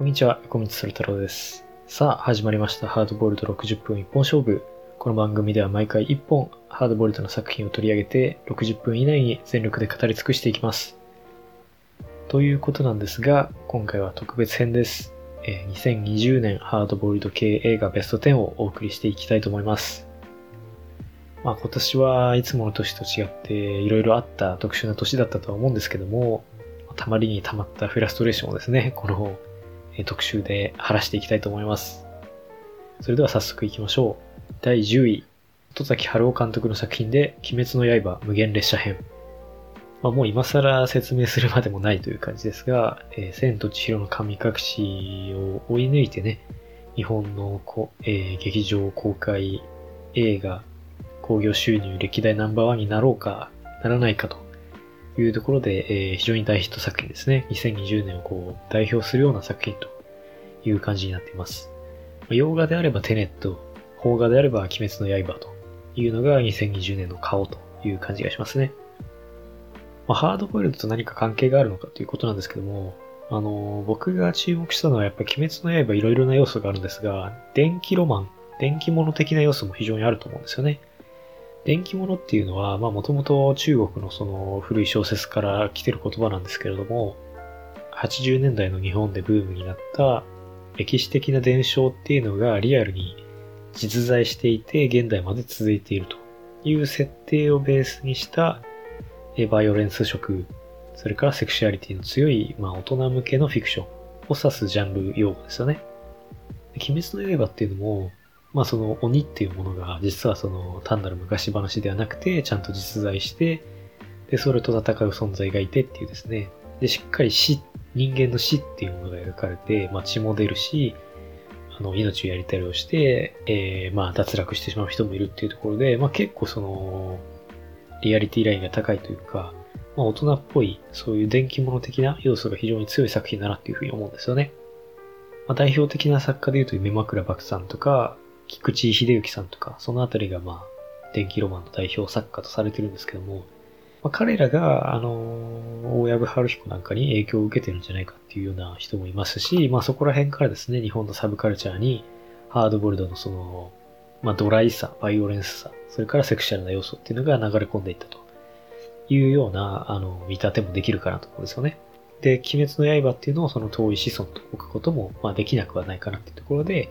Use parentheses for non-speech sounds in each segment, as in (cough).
こんにちは、横道それ太郎です。さあ、始まりました。ハードボイルド60分一本勝負。この番組では毎回1本、ハードボイルドの作品を取り上げて、60分以内に全力で語り尽くしていきます。ということなんですが、今回は特別編です。えー2020年ハードボイルド系映画ベスト10をお送りしていきたいと思います。まあ今年はいつもの年と違っていろいろあった特殊な年だったとは思うんですけども、たまりにたまったフラストレーションをですね、この特集で晴らしていきたいと思います。それでは早速いきましょう。第10位、戸崎春夫監督の作品で、鬼滅の刃無限列車編。まあ、もう今更説明するまでもないという感じですが、えー千と千尋の神隠しを追い抜いてね、日本のこ、えー劇場公開映画、興行収入歴代ナンバーワンになろうか、ならないかというところで、えー非常に大ヒット作品ですね。2020年をこう代表するような作品という感じになっています。洋画であればテネット、邦画であれば鬼滅の刃というのが2020年の顔という感じがしますね。まあ、ハードボイルドと何か関係があるのかということなんですけども、あのー僕が注目したのはやっぱ鬼滅の刃いろいろな要素があるんですが、電気ロマン、電気物的な要素も非常にあると思うんですよね。電気物っていうのは、まあもともと中国のその古い小説から来てる言葉なんですけれども、80年代の日本でブームになった歴史的な伝承っていうのがリアルに実在していて現代まで続いているという設定をベースにしたバイオレンス色、それからセクシュアリティの強い、まあ、大人向けのフィクションを指すジャンル用語ですよね。鬼滅の刃っていうのも、まあその鬼っていうものが実はその単なる昔話ではなくてちゃんと実在して、で、それと戦う存在がいてっていうですね。で、しっかり死、人間の死っていうものが描かれて、まあ血も出るし、あの、命をやりたりをして、えー、まあ脱落してしまう人もいるっていうところで、まあ結構その、リアリティラインが高いというか、まあ大人っぽい、そういう電気物的な要素が非常に強い作品だなっていうふうに思うんですよね。まあ代表的な作家で言うと、夢枕漠さんとか、菊池秀幸さんとか、そのあたりがまあ、電気ロマンの代表作家とされてるんですけども、まあ、彼らが、あの大藪春彦なんかに影響を受けてるんじゃないかっていうような人もいますし、まあそこら辺からですね、日本のサブカルチャーに、ハードボルドのその、まあドライさ、バイオレンスさ、それからセクシャルな要素っていうのが流れ込んでいったというような、あの、見立てもできるかなと思うんですよね。で、鬼滅の刃っていうのをその遠い子孫と置くことも、まあできなくはないかなっていうところで、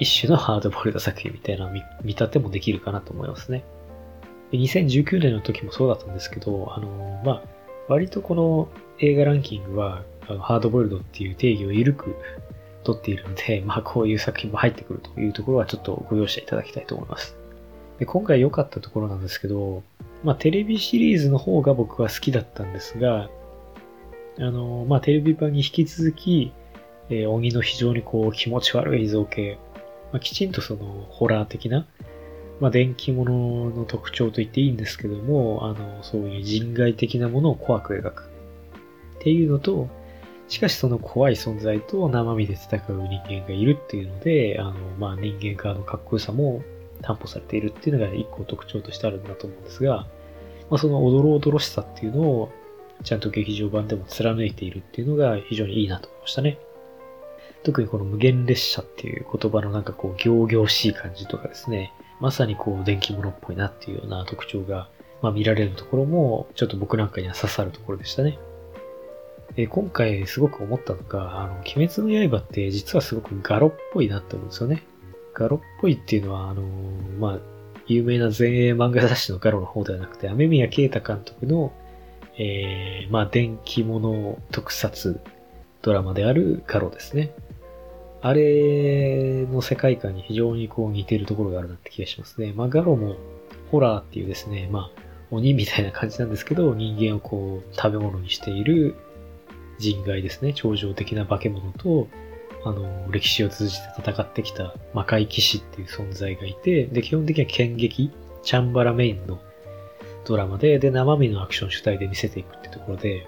一種のハードボイルド作品みたいな見見立てもできるかなと思いますね。2019年の時もそうだったんですけど、あの、まあ、割とこの映画ランキングは、あのハードボイルドっていう定義を緩く取っているので、(laughs) まあ、こういう作品も入ってくるというところはちょっとご容赦いただきたいと思います。で今回良かったところなんですけど、まあ、テレビシリーズの方が僕は好きだったんですが、あの、まあ、テレビ版に引き続き、えー鬼の非常にこう気持ち悪い造形、まあ、きちんとそのホラー的な、まあ、電気物の特徴と言っていいんですけども、あの、そういう人外的なものを怖く描く。っていうのと、しかしその怖い存在と生身で戦う人間がいるっていうので、あの、まあ、人間側のかっこよさも担保されているっていうのが一個特徴としてあるんだと思うんですが、まあ、そのおどろおどろしさっていうのをちゃんと劇場版でも貫いているっていうのが非常にいいなと思いましたね。特にこの無限列車っていう言葉のなんかこう行々しい感じとかですね、まさにこう電気物っぽいなっていうような特徴が、まあ、見られるところもちょっと僕なんかには刺さるところでしたね。で今回すごく思ったのが、あの、鬼滅の刃って実はすごくガロっぽいなって思うんですよね。ガロっぽいっていうのは、あの、まあ、有名な前衛漫画雑誌のガロの方ではなくて、雨宮啓太監督の、えー、まあ、電気物特撮ドラマであるガロですね。あれの世界観に非常にこう似てるところがあるなって気がしますね。まあ、ガロもホラーっていうですね、まあ、鬼みたいな感じなんですけど、人間をこう食べ物にしている人外ですね、超常的な化け物と、あの、歴史を通じて戦ってきた魔界騎士っていう存在がいて、で、基本的には剣撃、チャンバラメインのドラマで、で、生身のアクション主体で見せていくってところで、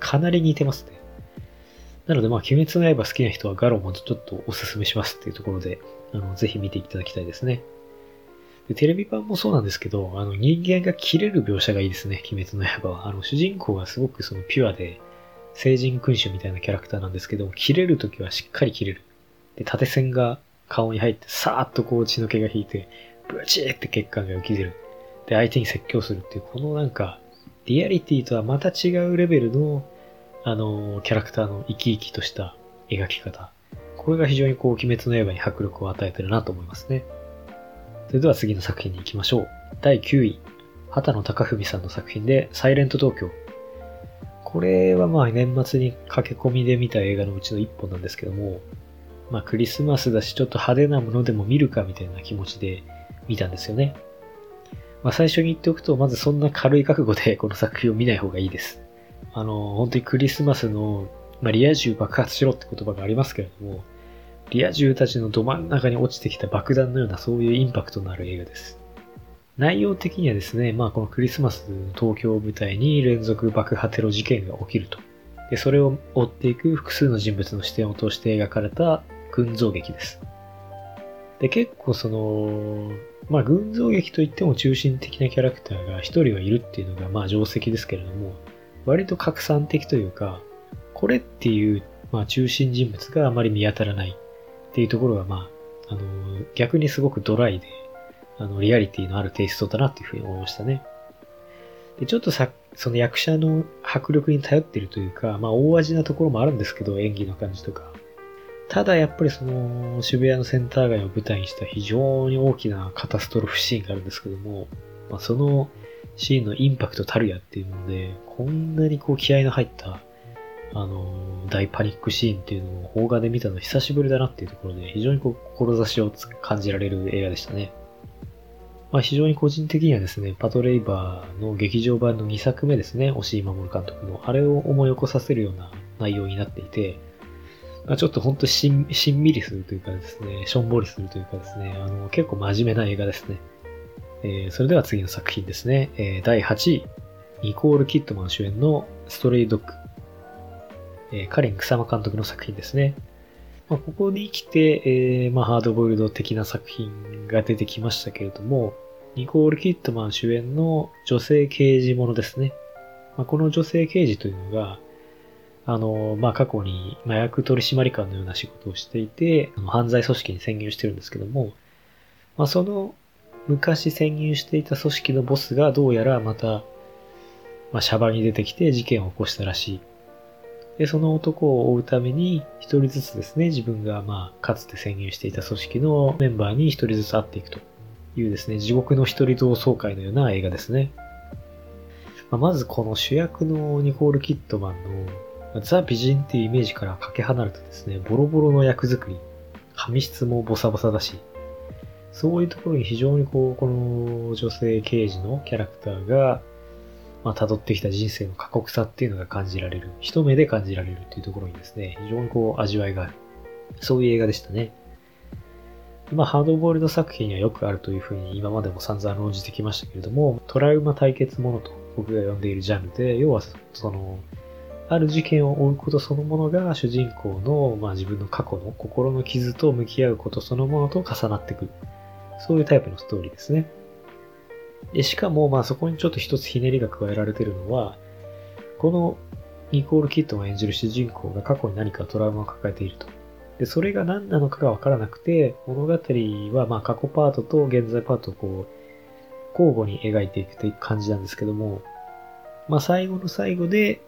かなり似てますね。なので、まあ、鬼滅の刃好きな人はガロもちょっとおすすめしますっていうところで、あの、ぜひ見ていただきたいですね。でテレビ版もそうなんですけど、あの、人間が切れる描写がいいですね、鬼滅の刃は。あの、主人公がすごくそのピュアで、聖人君主みたいなキャラクターなんですけど、切れるときはしっかり切れる。で、縦線が顔に入って、さーっとこう血の気が引いて、ブチーって血管が浮き出る。で、相手に説教するっていう、このなんか、リアリティとはまた違うレベルの、あの、キャラクターの生き生きとした描き方。これが非常にこう、鬼滅の刃に迫力を与えてるなと思いますね。それでは次の作品に行きましょう。第9位。畑野隆文さんの作品で、サイレント東京。これはまあ年末に駆け込みで見た映画のうちの一本なんですけども、まあクリスマスだしちょっと派手なものでも見るかみたいな気持ちで見たんですよね。まあ最初に言っておくと、まずそんな軽い覚悟でこの作品を見ない方がいいです。あの、本当にクリスマスの、まあ、リア充爆発しろって言葉がありますけれども、リア充たちのど真ん中に落ちてきた爆弾のようなそういうインパクトのある映画です。内容的にはですね、まあこのクリスマス東京を舞台に連続爆破テロ事件が起きると。で、それを追っていく複数の人物の視点を通して描かれた群像劇です。で、結構その、まあ群像劇といっても中心的なキャラクターが一人はいるっていうのがまあ定石ですけれども、割と拡散的というか、これっていうまあ中心人物があまり見当たらないっていうところが、まあ、あの、逆にすごくドライで、あの、リアリティのあるテイストだなっていうふうに思いましたね。で、ちょっとさ、その役者の迫力に頼ってるというか、まあ、大味なところもあるんですけど、演技の感じとか。ただ、やっぱりその、渋谷のセンター街を舞台にした非常に大きなカタストロフシーンがあるんですけども、まあ、そのシーンのインパクトたるやっていうので、こんなにこう気合の入ったあの、大パニックシーンっていうのを邦画で見たの久しぶりだなっていうところで、非常にこう、志を感じられる映画でしたね。まあ、非常に個人的にはですね、パトレイバーの劇場版の2作目ですね、押井守監督の、あれを思い起こさせるような内容になっていて、まあ、ちょっとほんとしん、しんみりするというかですね、しょんぼりするというかですね、あの、結構真面目な映画ですね。えー、それでは次の作品ですね、えー、第8位、ニコール・キットマン主演のストレイドッグ。えー、カレン草間監督の作品ですね。まあ、ここに来て、えー、まあ、ハードボイルド的な作品が出てきましたけれども、ニコール・キットマン主演の女性刑事ものですね。まあ、この女性刑事というのが、あの、まあ、過去に麻薬取締官のような仕事をしていて、犯罪組織に潜入してるんですけども、まあ、その昔潜入していた組織のボスがどうやらまた、まあ、シャバに出てきて事件を起こしたらしい。で、その男を追うために、一人ずつですね、自分がまあ、かつて潜入していた組織のメンバーに一人ずつ会っていくというですね、地獄の一人同窓会のような映画ですね。まあ、まずこの主役のニコール・キットマンのザ・美人っていうイメージからかけ離れてですね、ボロボロの役作り、髪質もボサボサだし、そういうところに非常にこう、この女性刑事のキャラクターがまあ、辿ってきた人生の過酷さっていうのが感じられる。一目で感じられるっていうところにですね、非常にこう味わいがある。そういう映画でしたね。まあ、ハードボールド作品にはよくあるというふうに今までも散々論じてきましたけれども、トラウマ対決ものと僕が呼んでいるジャンルで、要はその、ある事件を追うことそのものが主人公の、まあ、自分の過去の心の傷と向き合うことそのものと重なってくる。そういうタイプのストーリーですね。で、しかも、まあそこにちょっと一つひねりが加えられているのは、このニコール・キットを演じる主人公が過去に何かトラウマを抱えていると。で、それが何なのかがわからなくて、物語はまあ過去パートと現在パートをこう、交互に描いていくという感じなんですけども、まあ最後の最後で、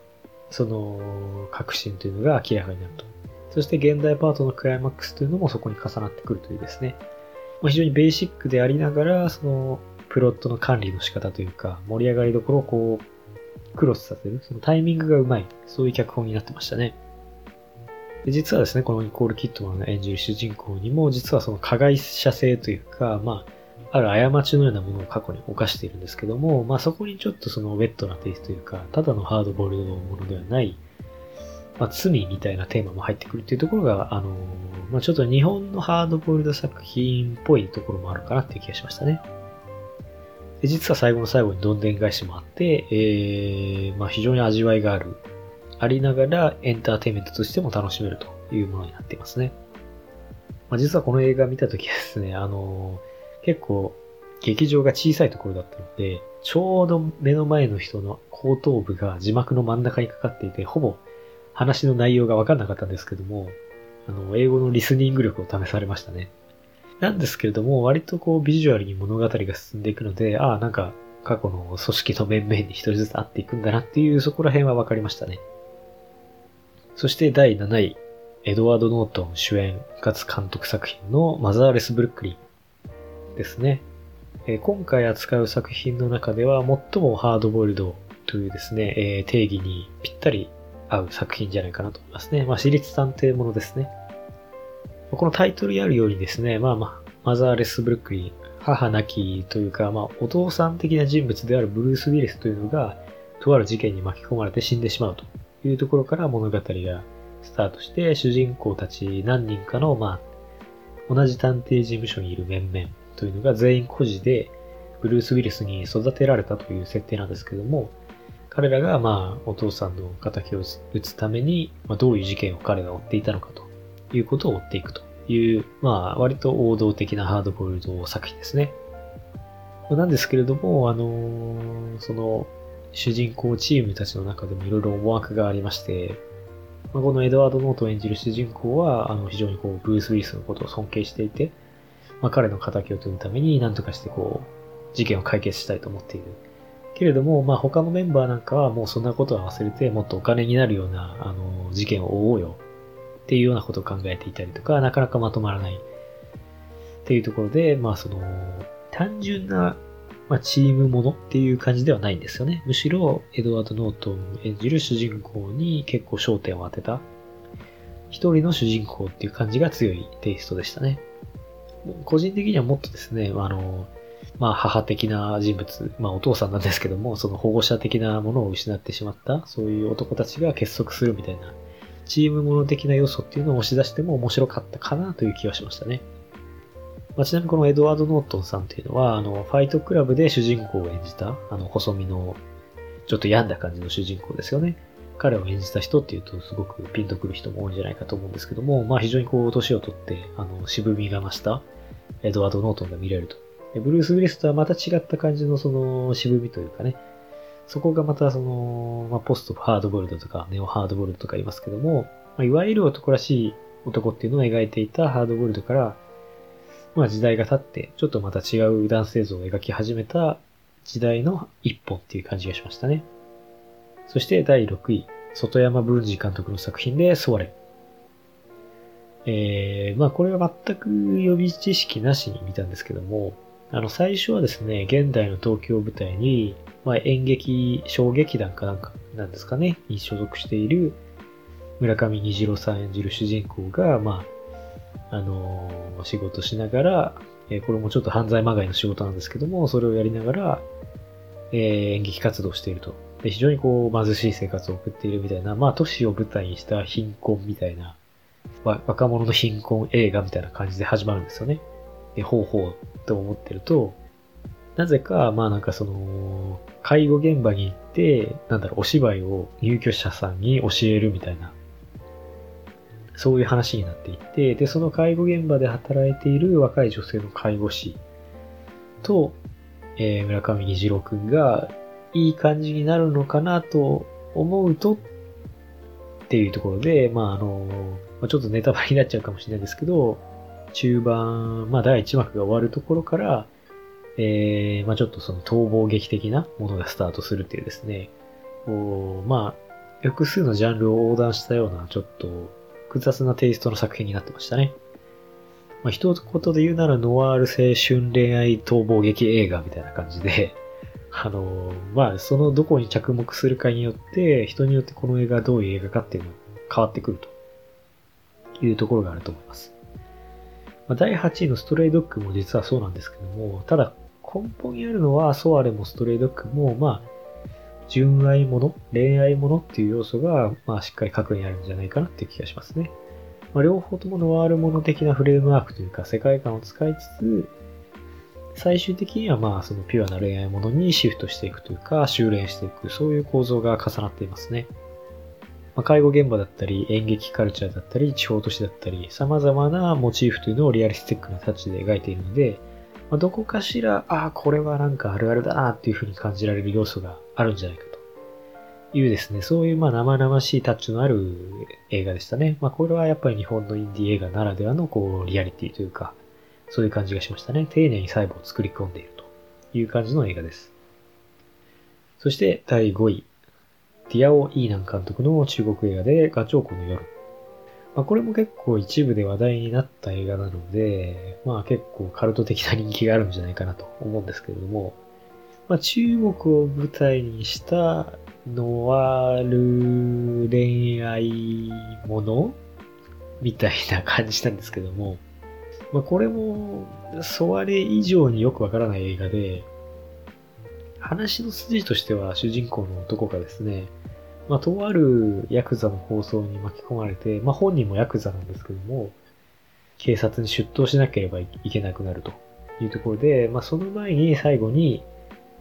その、確信というのが明らかになると。そして現代パートのクライマックスというのもそこに重なってくるというですね、ま、非常にベーシックでありながら、その、プロットの管理の仕方というか、盛り上がりどころをこう、クロスさせる、そのタイミングがうまい、そういう脚本になってましたね。で実はですね、このニコール・キットマンが演じる主人公にも、実はその加害者性というか、まあ、ある過ちのようなものを過去に犯しているんですけども、まあそこにちょっとそのウェットなテイストというか、ただのハードボールドのものではない、まあ罪みたいなテーマも入ってくるっていうところが、あの、まあちょっと日本のハードボールド作品っぽいところもあるかなっていう気がしましたね。で実は最後の最後にどんでん返しもあって、えー、まあ、非常に味わいがある、ありながらエンターテインメントとしても楽しめるというものになっていますね。まあ、実はこの映画見たときはですね、あのー、結構劇場が小さいところだったので、ちょうど目の前の人の後頭部が字幕の真ん中にかかっていて、ほぼ話の内容がわかんなかったんですけども、あの、英語のリスニング力を試されましたね。なんですけれども、割とこうビジュアルに物語が進んでいくので、ああ、なんか過去の組織の面々に一人ずつ会っていくんだなっていう、そこら辺は分かりましたね。そして第7位、エドワード・ノートン主演かつ監督作品のマザーレス・ブルックリンですね。え今回扱う作品の中では最もハードボイルドというですね、え定義にぴったり合う作品じゃないかなと思いますね。まあ、私立探偵ものですね。このタイトルにあるようにですね、まあまあ、マザーレス・ブルックリン、母亡きというか、まあ、お父さん的な人物であるブルース・ウィリスというのが、とある事件に巻き込まれて死んでしまうというところから物語がスタートして、主人公たち何人かの、まあ、同じ探偵事務所にいる面々というのが全員孤児で、ブルース・ウィリスに育てられたという設定なんですけども、彼らが、まあ、お父さんの仇を討つために、まあ、どういう事件を彼が追っていたのかということを追っていくという、まあ、割と王道的なハードボイルド作品ですね。なんですけれども、あのー、その、主人公チームたちの中でもいろいろ思惑がありまして、まあ、このエドワード・ノートを演じる主人公は、あの、非常にこう、ブース・ウィリスのことを尊敬していて、まあ、彼の仇を取るために何とかしてこう、事件を解決したいと思っている。けれども、まあ、他のメンバーなんかはもうそんなことは忘れて、もっとお金になるような、あの、事件を追おうよっていうようなことを考えていたりとか、なかなかまとまらないっていうところで、まあ、その、単純な、まあ、チームものっていう感じではないんですよね。むしろ、エドワード・ノートン演じる主人公に結構焦点を当てた、一人の主人公っていう感じが強いテイストでしたね。個人的にはもっとですね、あの、まあ母的な人物、まあお父さんなんですけども、その保護者的なものを失ってしまった、そういう男たちが結束するみたいな、チームもの的な要素っていうのを押し出しても面白かったかなという気はしましたね。まあ、ちなみにこのエドワード・ノートンさんっていうのは、あの、ファイトクラブで主人公を演じた、あの、細身の、ちょっと病んだ感じの主人公ですよね。彼を演じた人っていうとすごくピンとくる人も多いんじゃないかと思うんですけども、まあ非常にこう、年をとって、あの、渋みが増したエドワード・ノートンが見れるとブルース・ウィリスとはまた違った感じのその渋みというかね、そこがまたその、まあ、ポストハードボルドとかネオハードボルドとか言いますけども、まあ、いわゆる男らしい男っていうのを描いていたハードボルドから、まあ時代が経って、ちょっとまた違う男性像を描き始めた時代の一本っていう感じがしましたね。そして第6位、外山文治監督の作品で、ソワレン。えー、まあこれは全く予備知識なしに見たんですけども、あの、最初はですね、現代の東京を舞台に、まあ、演劇、小劇団かなんかなんですかね、に所属している村上虹郎さん演じる主人公が、まあ、あのー、仕事しながら、えー、これもちょっと犯罪まがいの仕事なんですけども、それをやりながら、えー、演劇活動していると。で、非常にこう、貧しい生活を送っているみたいな、まあ、都市を舞台にした貧困みたいな、若者の貧困映画みたいな感じで始まるんですよね。で、ほうほうと思ってると、なぜか、まあなんかその、介護現場に行って、なんだろう、お芝居を入居者さんに教えるみたいな、そういう話になっていって、で、その介護現場で働いている若い女性の介護士と、えー、村上虹郎くんが、いい感じになるのかなと思うと、っていうところで、まああの、ちょっとネタバレになっちゃうかもしれないですけど、中盤、まあ第1幕が終わるところから、えー、まあちょっとその逃亡劇的なものがスタートするっていうですね、こうまあ、複数のジャンルを横断したような、ちょっと複雑なテイストの作品になってましたね。まあ一言で言うならノワール青春恋愛逃亡劇映画みたいな感じで、(laughs) あのまあそのどこに着目するかによって、人によってこの映画がどういう映画かっていうのが変わってくるというところがあると思います。まあ、第8位のストレイドッグも実はそうなんですけども、ただ根本にあるのはソアレもストレイドッグも、まあ、純愛もの、恋愛ものっていう要素が、まあ、しっかり核にあるんじゃないかなっていう気がしますね。まあ、両方ともノワールもの的なフレームワークというか世界観を使いつつ、最終的にはまあそのピュアな恋愛ものにシフトしていくというか修練していく、そういう構造が重なっていますね。まあ、介護現場だったり、演劇カルチャーだったり、地方都市だったり、様々なモチーフというのをリアリスティックなタッチで描いているので、まあ、どこかしら、ああ、これはなんかあるあるだなっていう風に感じられる要素があるんじゃないかというですね、そういうまあ生々しいタッチのある映画でしたね。まあこれはやっぱり日本のインディー映画ならではのこうリアリティというか、そういう感じがしましたね。丁寧に細部を作り込んでいるという感じの映画です。そして第5位、ディアオ・イーナン監督の中国映画でガチョウコの夜。まあこれも結構一部で話題になった映画なので、まあ結構カルト的な人気があるんじゃないかなと思うんですけれども、まあ中国を舞台にしたノワール恋愛ものみたいな感じなんですけども、まあ、これも、ソワレ以上によくわからない映画で、話の筋としては主人公の男がですね、まあ、とあるヤクザの構想に巻き込まれて、まあ、本人もヤクザなんですけども、警察に出頭しなければいけなくなるというところで、まあ、その前に最後に、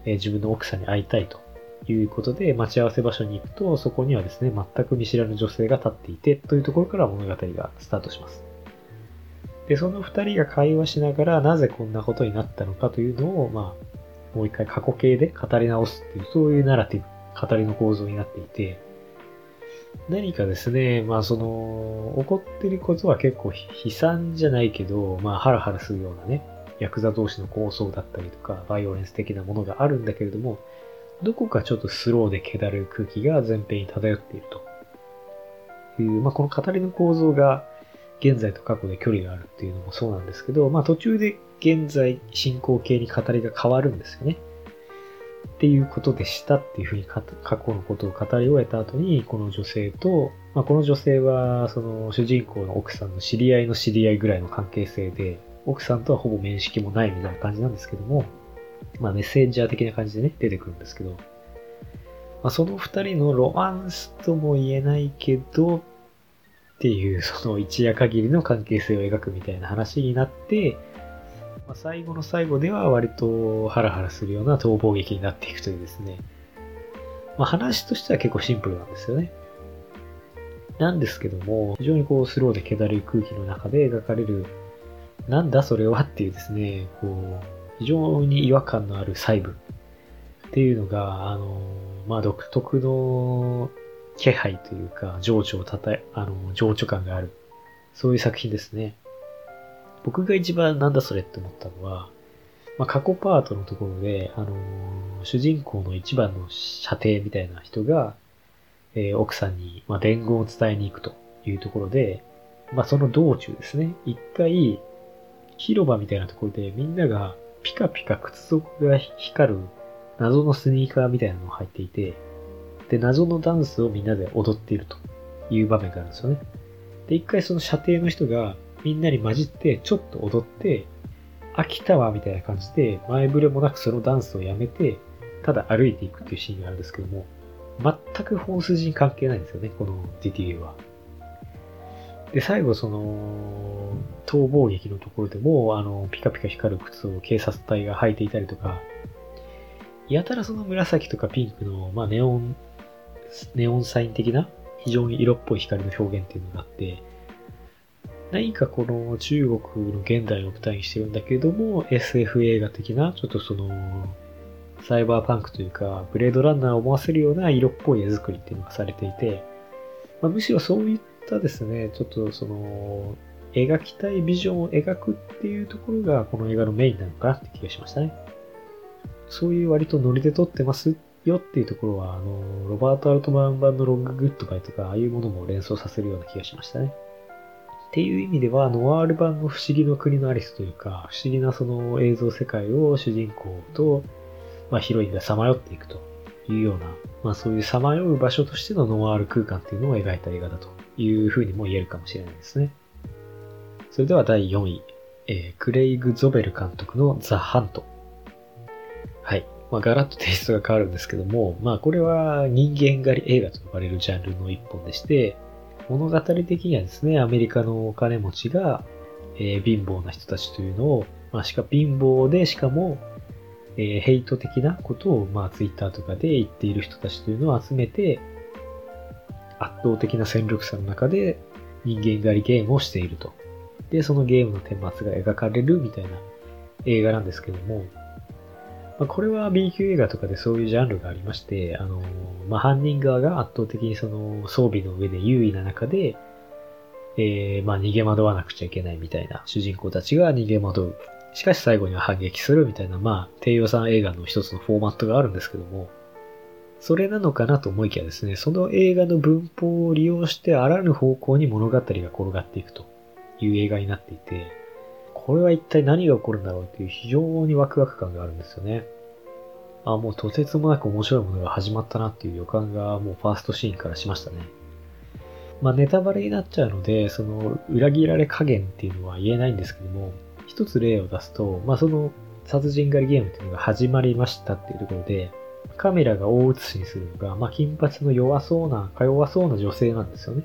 え、自分の奥さんに会いたいということで、待ち合わせ場所に行くと、そこにはですね、全く見知らぬ女性が立っていて、というところから物語がスタートします。で、その二人が会話しながら、なぜこんなことになったのかというのを、まあ、もう一回過去形で語り直すっていう、そういうナラティブ、語りの構造になっていて、何かですね、まあその、起こってることは結構悲惨じゃないけど、まあハラハラするようなね、ヤクザ同士の構想だったりとか、バイオレンス的なものがあるんだけれども、どこかちょっとスローで気だる空気が前編に漂っているという、まあ、この語りの構造が現在と過去で距離があるっていうのもそうなんですけど、まあ、途中で現在進行形に語りが変わるんですよね。っていうことでしたっていうふうに過去のことを語り終えた後に、この女性と、まあ、この女性は、その主人公の奥さんの知り合いの知り合いぐらいの関係性で、奥さんとはほぼ面識もないみたいな感じなんですけども、まあメッセンジャー的な感じでね、出てくるんですけど、まあ、その二人のロマンスとも言えないけど、っていうその一夜限りの関係性を描くみたいな話になって、まあ、最後の最後では割とハラハラするような逃亡劇になっていくというですね、まあ、話としては結構シンプルなんですよね。なんですけども、非常にこうスローで気だるい空気の中で描かれる、なんだそれはっていうですね、こう、非常に違和感のある細部っていうのが、あの、まあ、独特の気配というか、情緒をたたえ、あの、情緒感がある。そういう作品ですね。僕が一番なんだそれって思ったのは、まあ、過去パートのところで、あの主人公の一番の射程みたいな人が、えー、奥さんに、まあ、伝言を伝えに行くというところで、まあ、その道中ですね、一回、広場みたいなところでみんながピカピカ靴底が光る謎のスニーカーみたいなのが入っていて、で、謎のダンスをみんなで踊っているという場面があるんですよね。で、一回その射程の人がみんなに混じってちょっと踊って、飽きたわみたいな感じで前触れもなくそのダンスをやめて、ただ歩いていくっていうシーンがあるんですけども、全く本筋に関係ないんですよね、このディティーは。で、最後その、逃亡劇のところでも、あの、ピカピカ光る靴を警察隊が履いていたりとか、やたらその紫とかピンクの、まあ、ネオン、ネオンサイン的な、非常に色っぽい光の表現っていうのがあって、何かこの中国の現代を舞台にしてるんだけども、SF 映画的な、ちょっとその、サイバーパンクというか、ブレードランナーを思わせるような色っぽい絵作りっていうのがされていて、まあ、むしろそういったですね、ちょっとその、描きたいビジョンを描くっていうところがこの映画のメインなのかなって気がしましたね。そういう割とノリで撮ってますよっていうところは、あの、ロバート・アルトマン版のロンググッドバイとか、ああいうものも連想させるような気がしましたね。っていう意味では、ノワール版の不思議の国のアリスというか、不思議なその映像世界を主人公と、まあ、ヒロインがさまよっていくというような、まあそういうさまよう場所としてのノワール空間っていうのを描いた映画だというふうにも言えるかもしれないですね。それでは第4位、えー、クレイグ・ゾベル監督のザ・ハント。はい。まあ、ガラッとテイストが変わるんですけども、まあ、これは人間狩り映画と呼ばれるジャンルの一本でして、物語的にはですね、アメリカのお金持ちが、えー、貧乏な人たちというのを、まあ、しか貧乏で、しかも、えー、ヘイト的なことを、まあ、ツイッターとかで言っている人たちというのを集めて、圧倒的な戦力差の中で人間狩りゲームをしていると。で、そのゲームの顛末が描かれるみたいな映画なんですけども、まあ、これは B 級映画とかでそういうジャンルがありまして、あの、まあ、犯人側が圧倒的にその装備の上で優位な中で、えー、まあ、逃げ惑わなくちゃいけないみたいな主人公たちが逃げ惑う。しかし最後には反撃するみたいな、まあ、低予算映画の一つのフォーマットがあるんですけども、それなのかなと思いきやですね、その映画の文法を利用してあらぬ方向に物語が転がっていくという映画になっていて、これは一体何が起こるんだろうっていう非常にワクワク感があるんですよね。あ、もうとてつもなく面白いものが始まったなっていう予感がもうファーストシーンからしましたね。まあネタバレになっちゃうので、その裏切られ加減っていうのは言えないんですけども、一つ例を出すと、まあその殺人狩りゲームっていうのが始まりましたっていうところで、カメラが大写しにするのが、まあ金髪の弱そうな、か弱そうな女性なんですよね。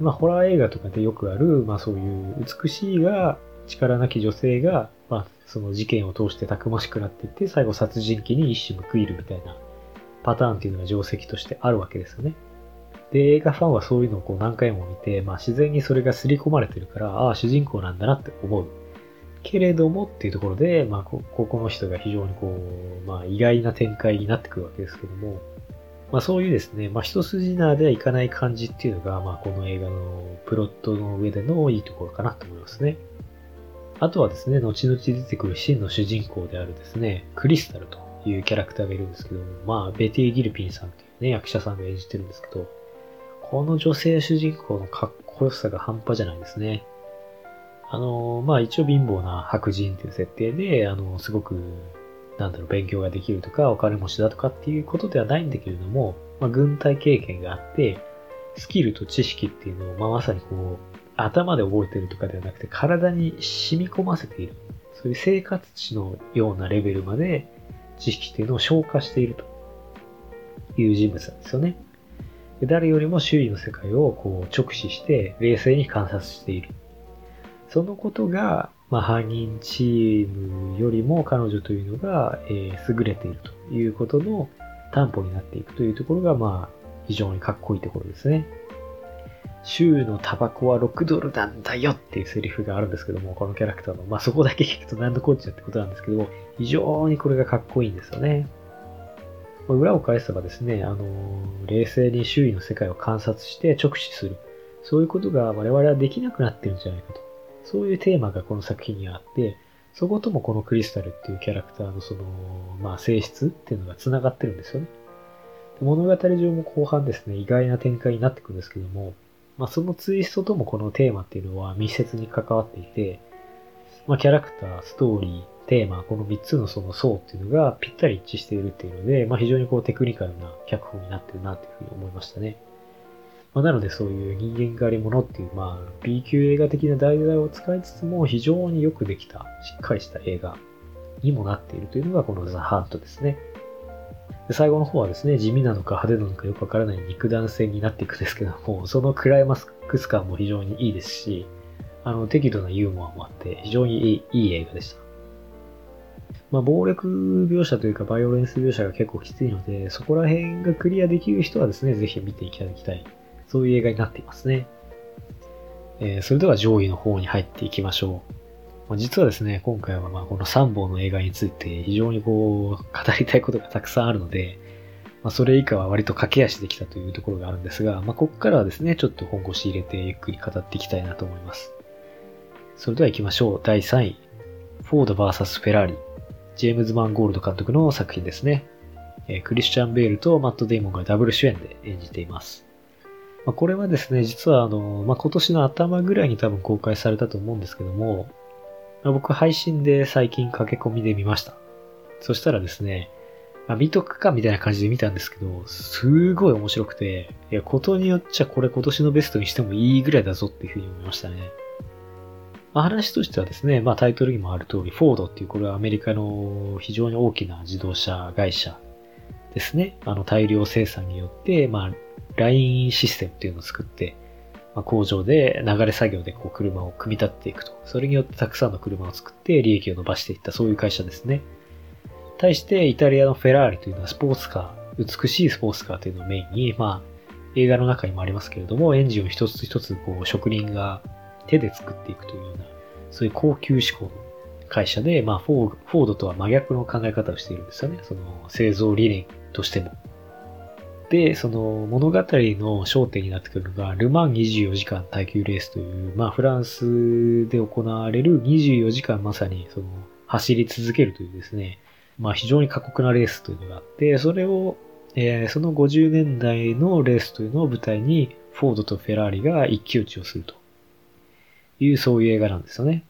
まあホラー映画とかでよくある、まあそういう美しいが力なき女性が、まあ、その事件を通してたくましくなっていって、最後殺人鬼に一矢報いるみたいなパターンっていうのが定石としてあるわけですよね。で、映画ファンはそういうのをこう何回も見て、まあ自然にそれが刷り込まれてるから、ああ、主人公なんだなって思う。けれどもっていうところで、まあこ、ここの人が非常にこう、まあ意外な展開になってくるわけですけども、まあそういうですね、まあ一筋縄ではいかない感じっていうのが、まあこの映画のプロットの上でのいいところかなと思いますね。あとはですね、後々出てくる真の主人公であるですね、クリスタルというキャラクターがいるんですけども、まあ、ベティ・ギルピンさんというね、役者さんが演じてるんですけど、この女性主人公のかっこよさが半端じゃないですね。あの、まあ一応貧乏な白人っていう設定で、あの、すごく、なんだろう、勉強ができるとか、お金持ちだとかっていうことではないんだけれども、まあ軍隊経験があって、スキルと知識っていうのを、まあまさにこう、頭で覚えてるとかではなくて、体に染み込ませている。そういう生活値のようなレベルまで知識っていうのを消化しているという人物なんですよね。誰よりも周囲の世界をこう直視して冷静に観察している。そのことが、まあ、犯人チームよりも彼女というのが、え、優れているということの担保になっていくというところが、まあ、非常にかっこいいところですね。週のタバコは6ドルなんだよっていうセリフがあるんですけども、このキャラクターの。まあ、そこだけ聞くと何度こっちゃってことなんですけども、非常にこれがかっこいいんですよね。裏を返せばですね、あの、冷静に周囲の世界を観察して直視する。そういうことが我々はできなくなってるんじゃないかと。そういうテーマがこの作品にあって、そこともこのクリスタルっていうキャラクターのその、まあ性質っていうのが繋がってるんですよね。物語上も後半ですね、意外な展開になってくるんですけども、まあ、そのツイストともこのテーマっていうのは密接に関わっていて、まあ、キャラクター、ストーリー、テーマ、この3つのその層っていうのがぴったり一致しているっていうので、まあ、非常にこうテクニカルな脚本になってるなっていうふうに思いましたね。まあ、なのでそういう人間狩り物っていう、まあ、B 級映画的な題材を使いつつも非常によくできた、しっかりした映画にもなっているというのがこのザ・ハントですね。で最後の方はですね、地味なのか派手なのかよくわからない肉弾戦になっていくんですけど (laughs) も、そのクライマックス感も非常にいいですし、あの、適度なユーモアもあって、非常にいい映画でした。まあ、暴力描写というか、バイオレンス描写が結構きついので、そこら辺がクリアできる人はですね、ぜひ見ていただきたい。そういう映画になっていますね。えー、それでは上位の方に入っていきましょう。実はですね、今回はまあこの3本の映画について非常にこう、語りたいことがたくさんあるので、まあ、それ以下は割と駆け足できたというところがあるんですが、まあ、ここからはですね、ちょっと本腰入れてゆっくり語っていきたいなと思います。それでは行きましょう。第3位。フォード VS フェラーリ。ジェームズ・マンゴールド監督の作品ですね。えクリスチャン・ベールとマット・デイモンがダブル主演で演じています。ま、これはですね、実はあの、まあ、今年の頭ぐらいに多分公開されたと思うんですけども、僕配信で最近駆け込みで見ました。そしたらですね、まあ、見とくかみたいな感じで見たんですけど、すごい面白くて、いや、ことによっちゃこれ今年のベストにしてもいいぐらいだぞっていうふうに思いましたね。まあ、話としてはですね、まあタイトルにもある通り、フォードっていうこれはアメリカの非常に大きな自動車会社ですね。あの大量生産によって、まあ、ラインシステムっていうのを作って、まあ、工場で流れ作業でこう車を組み立てていくと。それによってたくさんの車を作って利益を伸ばしていったそういう会社ですね。対してイタリアのフェラーリというのはスポーツカー、美しいスポーツカーというのをメインに、まあ映画の中にもありますけれども、エンジンを一つ一つこう職人が手で作っていくというような、そういう高級志向の会社で、まあフォー、フォードとは真逆の考え方をしているんですよね。その製造理念としても。で、その物語の焦点になってくるのが、ルマン24時間耐久レースという、まあフランスで行われる24時間まさにその走り続けるというですね、まあ非常に過酷なレースというのがあって、それを、えー、その50年代のレースというのを舞台に、フォードとフェラーリが一騎打ちをするという、そういう映画なんですよね。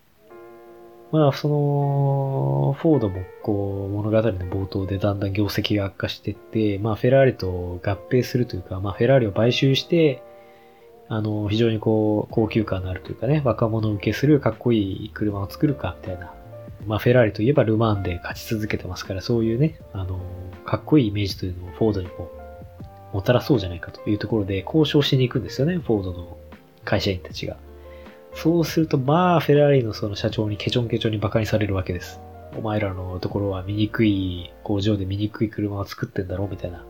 まあ、その、フォードも、こう、物語の冒頭でだんだん業績が悪化してって、まあ、フェラーリと合併するというか、まあ、フェラーリを買収して、あの、非常にこう、高級感のあるというかね、若者受けするかっこいい車を作るか、みたいな。まあ、フェラーリといえばルマンで勝ち続けてますから、そういうね、あの、かっこいいイメージというのをフォードにこう、もたらそうじゃないかというところで交渉しに行くんですよね、フォードの会社員たちが。そうすると、まあ、フェラーリのその社長にケチョンケチョンに馬鹿にされるわけです。お前らのところは醜い工場で醜い車を作ってんだろうみたいな。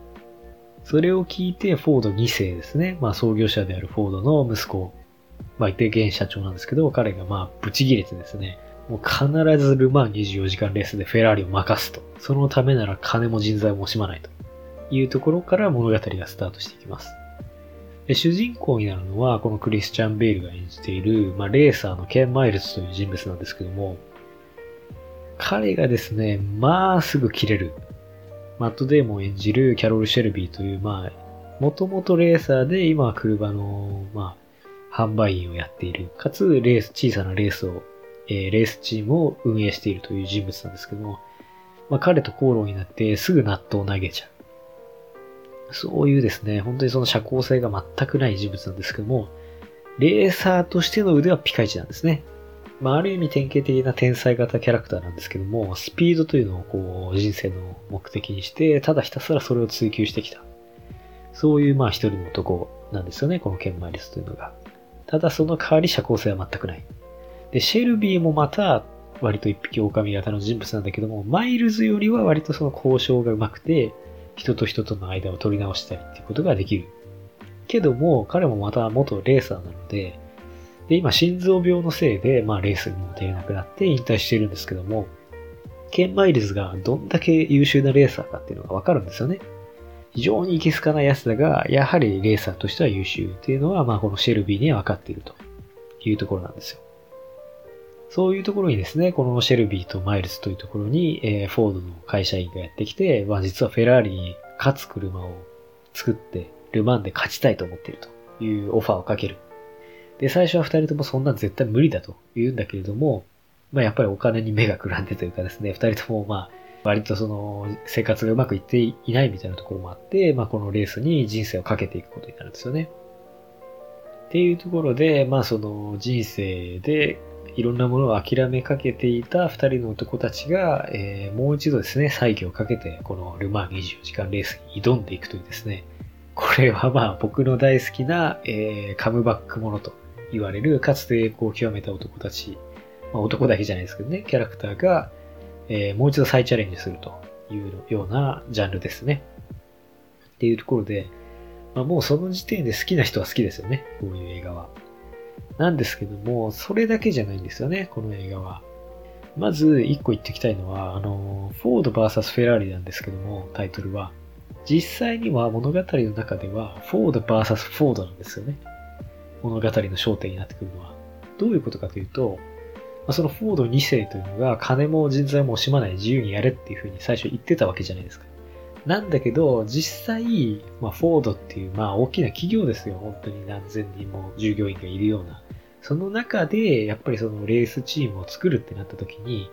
それを聞いて、フォード2世ですね。まあ、創業者であるフォードの息子、まあ、で、現社長なんですけど、彼がまあ、ブチ切れてですね、もう必ずルマン24時間レースでフェラーリを任すと。そのためなら金も人材も惜しまないというところから物語がスタートしていきます。主人公になるのは、このクリスチャン・ベールが演じている、まあ、レーサーのケン・マイルズという人物なんですけども、彼がですね、まあすぐ切れる。マット・デーモン演じるキャロル・シェルビーという、まあ、もともとレーサーで、今は車の、まあ、販売員をやっている。かつ、レース、小さなレースを、えー、レースチームを運営しているという人物なんですけども、まあ、彼と口論になってすぐ納豆を投げちゃう。そういうですね、本当にその社交性が全くない人物なんですけども、レーサーとしての腕はピカイチなんですね。まあ、ある意味典型的な天才型キャラクターなんですけども、スピードというのをこう、人生の目的にして、ただひたすらそれを追求してきた。そういうまあ一人の男なんですよね、このケンマイリスというのが。ただその代わり社交性は全くない。で、シェルビーもまた割と一匹狼型の人物なんだけども、マイルズよりは割とその交渉が上手くて、人と人との間を取り直したりっていうことができる。けども、彼もまた元レーサーなので、で、今心臓病のせいで、まあレースにも出れなくなって引退してるんですけども、ケン・マイルズがどんだけ優秀なレーサーかっていうのがわかるんですよね。非常にいけすかない奴だが、やはりレーサーとしては優秀っていうのは、まあこのシェルビーには分かっているというところなんですよ。そういうところにですね、このシェルビーとマイルズというところに、えー、フォードの会社員がやってきて、まあ実はフェラーリに勝つ車を作って、ルマンで勝ちたいと思っているというオファーをかける。で、最初は二人ともそんな絶対無理だと言うんだけれども、まあやっぱりお金に目がくらんでというかですね、二人ともまあ、割とその生活がうまくいっていないみたいなところもあって、まあこのレースに人生をかけていくことになるんですよね。っていうところで、まあその人生でいろんなものを諦めかけていた二人の男たちが、えー、もう一度ですね、再起をかけて、このルマン24時間レースに挑んでいくというですね、これはまあ僕の大好きな、えー、カムバックものと言われる、かつて栄光を極めた男たち、まあ、男だけじゃないですけどね、キャラクターが、えー、もう一度再チャレンジするというようなジャンルですね。っていうところで、まあ、もうその時点で好きな人は好きですよね、こういう映画は。なんですけども、それだけじゃないんですよね、この映画は。まず、一個言っておきたいのは、あの、フォード VS フェラーリなんですけども、タイトルは。実際には物語の中では、フォード VS フォードなんですよね。物語の焦点になってくるのは。どういうことかというと、そのフォード2世というのが金も人材も惜しまない自由にやれっていうふうに最初言ってたわけじゃないですか。なんだけど、実際、まあ、フォードっていう、まあ、大きな企業ですよ。本当に何千人も従業員がいるような。その中で、やっぱりそのレースチームを作るってなった時に、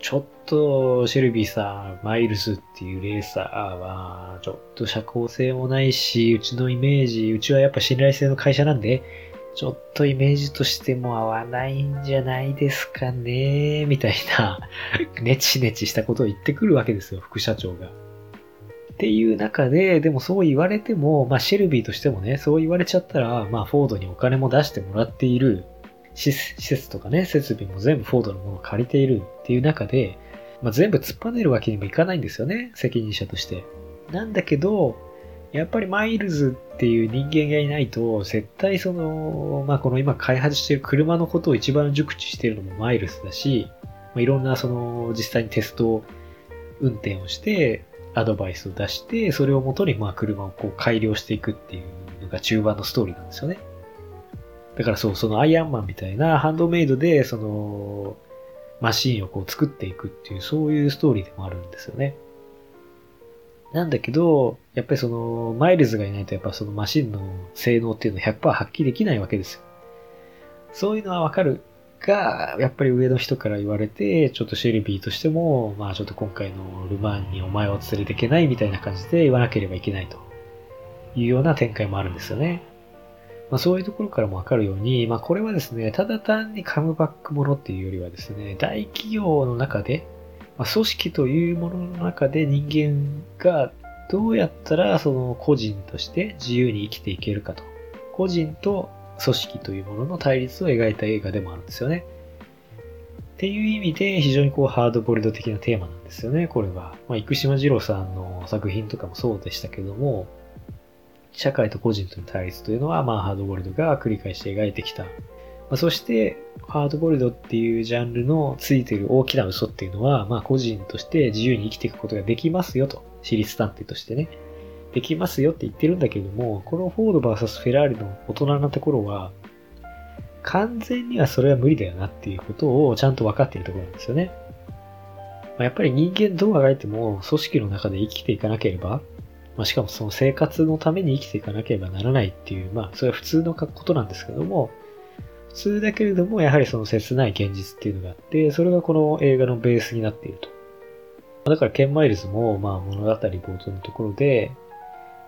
ちょっと、シェルビーさん、マイルズっていうレーサーは、ちょっと社交性もないし、うちのイメージ、うちはやっぱ信頼性の会社なんで、ちょっとイメージとしても合わないんじゃないですかね、みたいな、(laughs) ネチネチしたことを言ってくるわけですよ、副社長が。っていう中で、でもそう言われても、まあシェルビーとしてもね、そう言われちゃったら、まあフォードにお金も出してもらっている施設とかね、設備も全部フォードのものを借りているっていう中で、まあ全部突っぱねるわけにもいかないんですよね、責任者として。なんだけど、やっぱりマイルズっていう人間がいないと、絶対その、まあこの今開発している車のことを一番熟知しているのもマイルズだし、まあ、いろんなその実際にテスト運転をしてアドバイスを出してそれをもとにまあ車をこう改良していくっていうのが中盤のストーリーなんですよね。だからそう、そのアイアンマンみたいなハンドメイドでそのマシンをこう作っていくっていうそういうストーリーでもあるんですよね。なんだけど、やっぱりその、マイルズがいないとやっぱそのマシンの性能っていうのは100%発揮できないわけですよ。そういうのはわかるが、やっぱり上の人から言われて、ちょっとシェルビーとしても、まあちょっと今回のルマンにお前を連れていけないみたいな感じで言わなければいけないというような展開もあるんですよね。まあそういうところからもわかるように、まあこれはですね、ただ単にカムバックものっていうよりはですね、大企業の中で、まあ、組織というものの中で人間がどうやったらその個人として自由に生きていけるかと。個人と組織というものの対立を描いた映画でもあるんですよね。っていう意味で非常にこうハードボイルド的なテーマなんですよね、これは。まあ、生島二郎さんの作品とかもそうでしたけども、社会と個人との対立というのは、まあ、ハードボイルドが繰り返して描いてきたまあ、そして、ハードボイルドっていうジャンルのついてる大きな嘘っていうのは、まあ個人として自由に生きていくことができますよと。私立探偵としてね。できますよって言ってるんだけども、このフォード VS フェラーリの大人なところは、完全にはそれは無理だよなっていうことをちゃんと分かっているところなんですよね。ま、やっぱり人間どうあがいても組織の中で生きていかなければ、まあ、しかもその生活のために生きていかなければならないっていう、まあそれは普通のことなんですけども、普通だけれども、やはりその切ない現実っていうのがあって、それがこの映画のベースになっていると。だからケン・マイルズも、まあ物語冒頭のところで、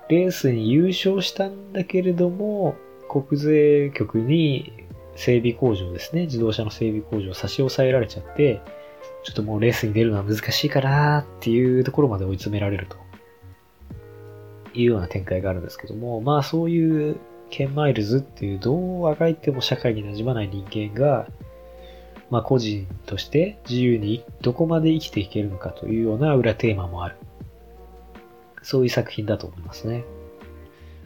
レースに優勝したんだけれども、国税局に整備工場ですね、自動車の整備工場を差し押さえられちゃって、ちょっともうレースに出るのは難しいかなっていうところまで追い詰められるというような展開があるんですけども、まあそういうケン・マイルズっていうどうあがいても社会に馴染まない人間が、まあ個人として自由にどこまで生きていけるのかというような裏テーマもある。そういう作品だと思いますね。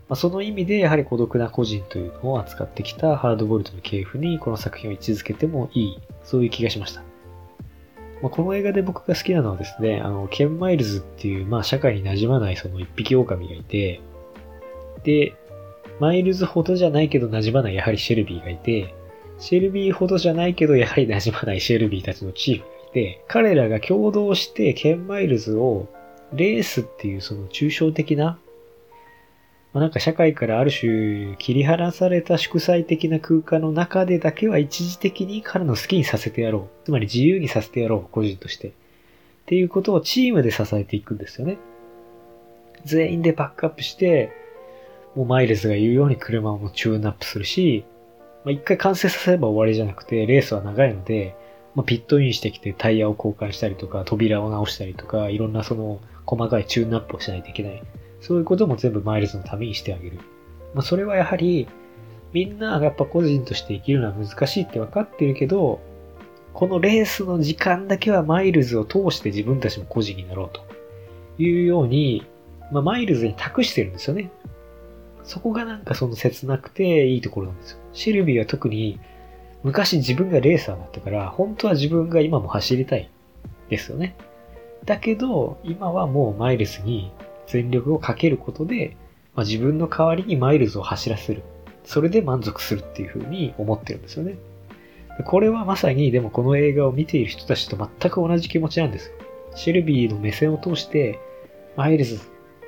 まあ、その意味でやはり孤独な個人というのを扱ってきたハードボルトの系譜にこの作品を位置づけてもいい、そういう気がしました。まあ、この映画で僕が好きなのはですね、あの、ケン・マイルズっていう、まあ社会に馴染まないその一匹狼がいて、で、マイルズほどじゃないけど馴染まないやはりシェルビーがいて、シェルビーほどじゃないけどやはり馴染まないシェルビーたちのチームがいて、彼らが共同してケンマイルズをレースっていうその抽象的な、まあ、なんか社会からある種切り離された祝祭的な空間の中でだけは一時的に彼の好きにさせてやろう。つまり自由にさせてやろう、個人として。っていうことをチームで支えていくんですよね。全員でバックアップして、もうマイルズが言うように車もチューンアップするし、まあ、一回完成させれば終わりじゃなくて、レースは長いので、まあ、ピットインしてきてタイヤを交換したりとか、扉を直したりとか、いろんなその細かいチューンアップをしないといけない。そういうことも全部マイルズのためにしてあげる。まあ、それはやはり、みんながやっぱ個人として生きるのは難しいって分かってるけど、このレースの時間だけはマイルズを通して自分たちも個人になろうというように、まあ、マイルズに託してるんですよね。そこがなんかその切なくていいところなんですよ。シェルビーは特に昔自分がレーサーだったから、本当は自分が今も走りたいですよね。だけど、今はもうマイルズに全力をかけることで、まあ、自分の代わりにマイルズを走らせる。それで満足するっていうふうに思ってるんですよね。これはまさにでもこの映画を見ている人たちと全く同じ気持ちなんですよ。シルビーの目線を通して、マイルズ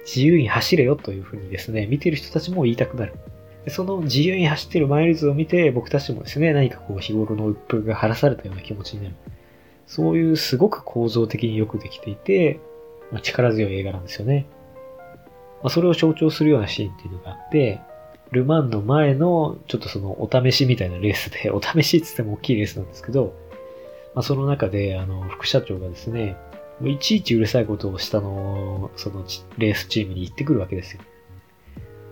自由に走れよというふうにですね、見てる人たちも言いたくなる。その自由に走ってるマイルズを見て、僕たちもですね、何かこう日頃の鬱憤が晴らされたような気持ちになる。そういうすごく構造的によくできていて、まあ、力強い映画なんですよね。まあ、それを象徴するようなシーンっていうのがあって、ルマンの前のちょっとそのお試しみたいなレースで、(laughs) お試しって言っても大きいレースなんですけど、まあ、その中で、あの、副社長がですね、もういちいちうるさいことを下の、そのレースチームに言ってくるわけですよ。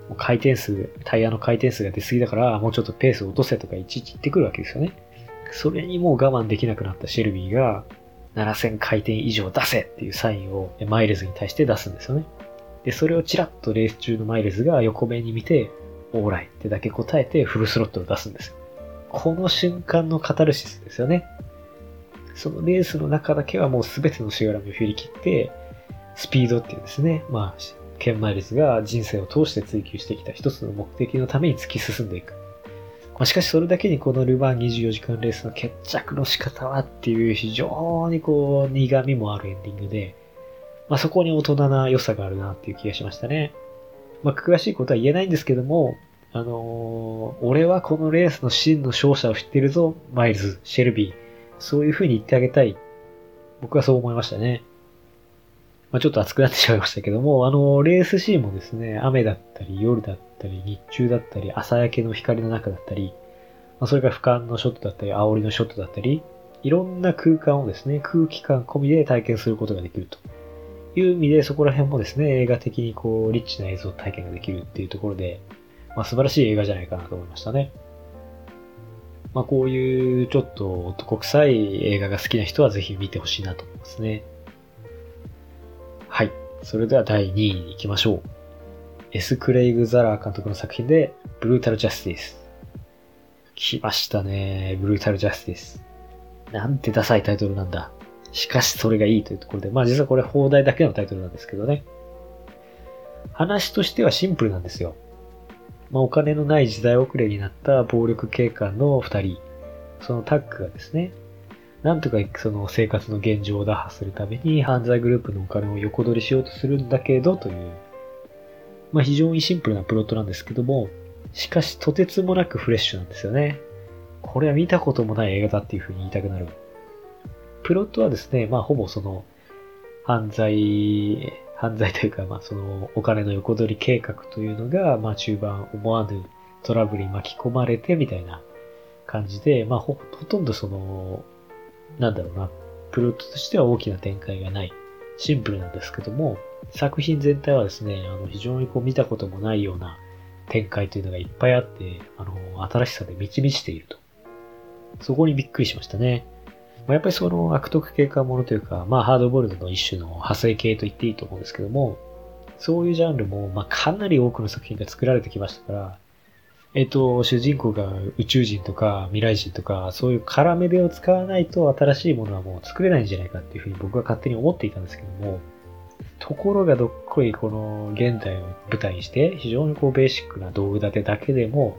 もう回転数、タイヤの回転数が出すぎだから、もうちょっとペースを落とせとかいちいち言ってくるわけですよね。それにもう我慢できなくなったシェルビーが、7000回転以上出せっていうサインをマイルズに対して出すんですよね。で、それをチラッとレース中のマイルズが横目に見て、オーライってだけ答えてフルスロットルを出すんですよ。この瞬間のカタルシスですよね。そのレースの中だけはもう全てのしがらみを振り切って、スピードっていうですね、まあ、ケンマイルズが人生を通して追求してきた一つの目的のために突き進んでいく。まあ、しかしそれだけにこのルヴァン24時間レースの決着の仕方はっていう非常にこう苦味もあるエンディングで、まあ、そこに大人な良さがあるなっていう気がしましたね。まあ、詳しいことは言えないんですけども、あのー、俺はこのレースの真の勝者を知ってるぞ、マイルズ、シェルビー。そういう風に言ってあげたい。僕はそう思いましたね。まあ、ちょっと熱くなってしまいましたけども、あの、レースシーンもですね、雨だったり、夜だったり、たり日中だったり、朝焼けの光の中だったり、まあ、それから俯瞰のショットだったり、煽りのショットだったり、いろんな空間をですね、空気感込みで体験することができるという意味で、そこら辺もですね、映画的にこう、リッチな映像体験ができるっていうところで、まあ、素晴らしい映画じゃないかなと思いましたね。まあ、こういうちょっと男臭い映画が好きな人はぜひ見てほしいなと思いますね。はい。それでは第2位に行きましょう。エス・クレイグ・ザラー監督の作品で、ブルータル・ジャスティス。来ましたね。ブルータル・ジャスティス。なんてダサいタイトルなんだ。しかしそれがいいというところで、まあ実はこれ放題だけのタイトルなんですけどね。話としてはシンプルなんですよ。まあお金のない時代遅れになった暴力警官の二人。そのタッグがですね、なんとかその生活の現状を打破するために犯罪グループのお金を横取りしようとするんだけどという、まあ非常にシンプルなプロットなんですけども、しかしとてつもなくフレッシュなんですよね。これは見たこともない映画だっていうふうに言いたくなる。プロットはですね、まあほぼその犯罪、犯罪というか、まあそのお金の横取り計画というのが、まあ中盤思わぬトラブルに巻き込まれてみたいな感じで、まあほとんどそのなんだろうな、プロットとしては大きな展開がない、シンプルなんですけども、作品全体はですね、あの非常にこう見たこともないような展開というのがいっぱいあって、あの、新しさで満ち満ちていると。そこにびっくりしましたね。まあ、やっぱりその悪徳系化ものというか、まあハードボールドの一種の派生系と言っていいと思うんですけども、そういうジャンルも、まあ、かなり多くの作品が作られてきましたから、えっと、主人公が宇宙人とか未来人とか、そういう絡め手を使わないと新しいものはもう作れないんじゃないかっていうふうに僕は勝手に思っていたんですけども、ところがどっこいこの現代を舞台にして、非常にこうベーシックな道具立てだけでも、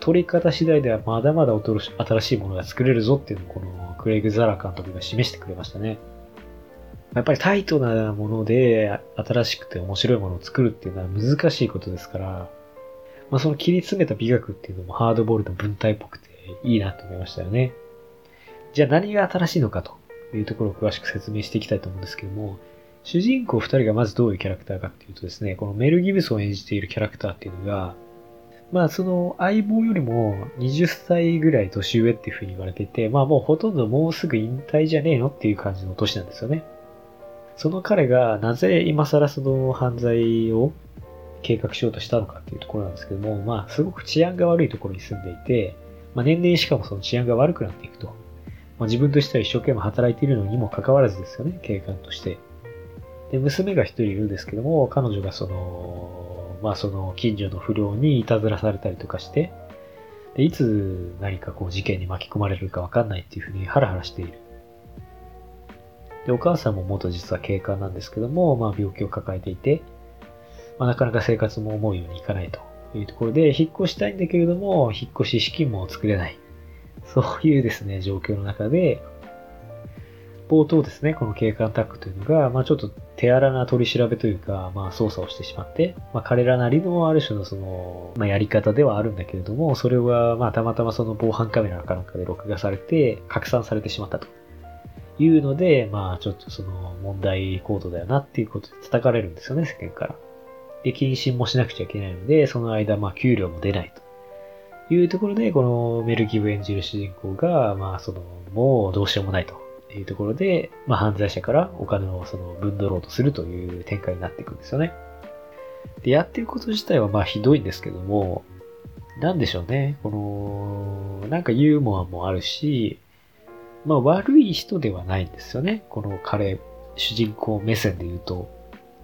取り方次第ではまだまだ新しいものが作れるぞっていうのをこのクレイグ・ザラ監督が示してくれましたね。やっぱりタイトなもので新しくて面白いものを作るっていうのは難しいことですから、まあ、その切り詰めた美学っていうのもハードボールの文体っぽくていいなと思いましたよね。じゃあ何が新しいのかというところを詳しく説明していきたいと思うんですけども、主人公二人がまずどういうキャラクターかっていうとですね、このメル・ギブソンを演じているキャラクターっていうのが、まあその相棒よりも20歳ぐらい年上っていう風に言われてて、まあもうほとんどもうすぐ引退じゃねえのっていう感じの年なんですよね。その彼がなぜ今更その犯罪を計画しようとしたのかっていうところなんですけども、まあ、すごく治安が悪いところに住んでいて、まあ、年々しかもその治安が悪くなっていくと。まあ、自分としては一生懸命働いているのにもかかわらずですよね、警官として。で、娘が一人いるんですけども、彼女がその、まあその近所の不良にいたずらされたりとかして、で、いつ何かこう事件に巻き込まれるかわかんないっていうふうにハラハラしている。で、お母さんも元実は警官なんですけども、まあ病気を抱えていて、まあ、なかなか生活も思うようにいかないというところで、引っ越したいんだけれども、引っ越し資金も作れない。そういうですね、状況の中で、冒頭ですね、この警官タッグというのが、まあちょっと手荒な取り調べというか、まあ操作をしてしまって、まあ彼らなりのある種のその、まあやり方ではあるんだけれども、それはまあたまたまその防犯カメラかなんかで録画されて、拡散されてしまったと。いうので、まあちょっとその問題行動だよなっていうことで叩かれるんですよね、世間から。で、謹慎もしなくちゃいけないので、その間、まあ、給料も出ないと。いうところで、このメルギブ演じる主人公が、まあ、その、もうどうしようもないと。ていうところで、まあ、犯罪者からお金をその分取ろうとするという展開になっていくんですよね。で、やってること自体はまあひどいんですけども、なんでしょうね。この、なんかユーモアもあるし、まあ悪い人ではないんですよね。この彼、主人公目線で言うと。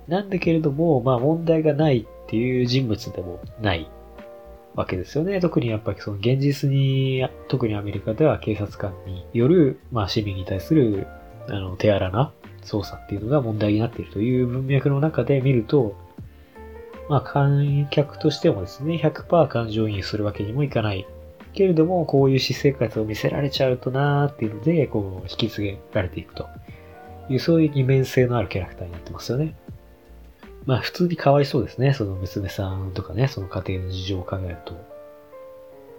なんだけれども、まあ問題がないっていう人物でもない。わけですよね。特にやっぱりその現実に、特にアメリカでは警察官による、まあ市民に対する、あの、手荒な捜査っていうのが問題になっているという文脈の中で見ると、まあ観客としてもですね、100%感情移入するわけにもいかないけれども、こういう私生活を見せられちゃうとなーっていうので、こう、引き継げられていくという、そういう二面性のあるキャラクターになってますよね。まあ普通にかわいそうですね。その娘さんとかね、その家庭の事情を考えると。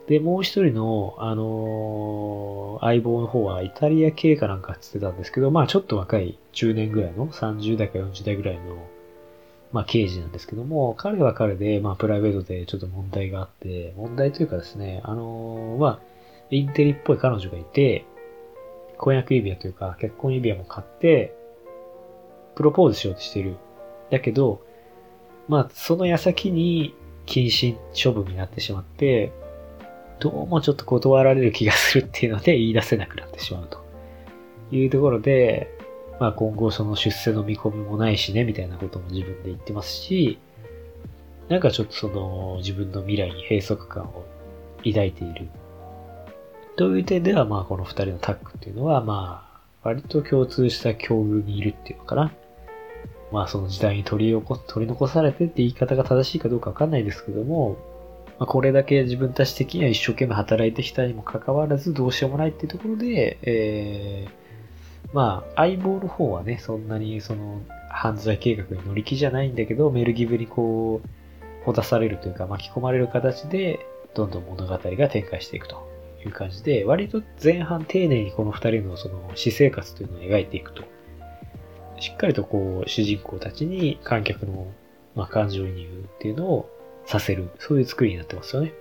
で、もう一人の、あのー、相棒の方はイタリア系かなんかって言ってたんですけど、まあちょっと若い10年ぐらいの、30代か40代ぐらいの、まあ刑事なんですけども、彼は彼で、まあプライベートでちょっと問題があって、問題というかですね、あのー、まあ、インテリっぽい彼女がいて、婚約指輪というか結婚指輪も買って、プロポーズしようとしてるだけど、まあ、その矢先に謹慎処分になってしまって、どうもちょっと断られる気がするっていうので言い出せなくなってしまうというところで、まあ今後その出世の見込みもないしね、みたいなことも自分で言ってますし、なんかちょっとその自分の未来に閉塞感を抱いている。という点ではまあこの二人のタッグっていうのはまあ割と共通した境遇にいるっていうのかな。まあその時代に取り取り残されてって言い方が正しいかどうかわかんないですけども、まあ、これだけ自分たち的には一生懸命働いてきたにもかかわらずどうしようもないっていうところで、えー、まあ相棒の方はね、そんなにその犯罪計画に乗り気じゃないんだけど、メルギブにこう、ほだされるというか巻き込まれる形で、どんどん物語が展開していくという感じで、割と前半丁寧にこの二人のその私生活というのを描いていくと。しっかりとこう、主人公たちに観客の、まあ、感情移入っていうのをさせる、そういう作りになってますよね。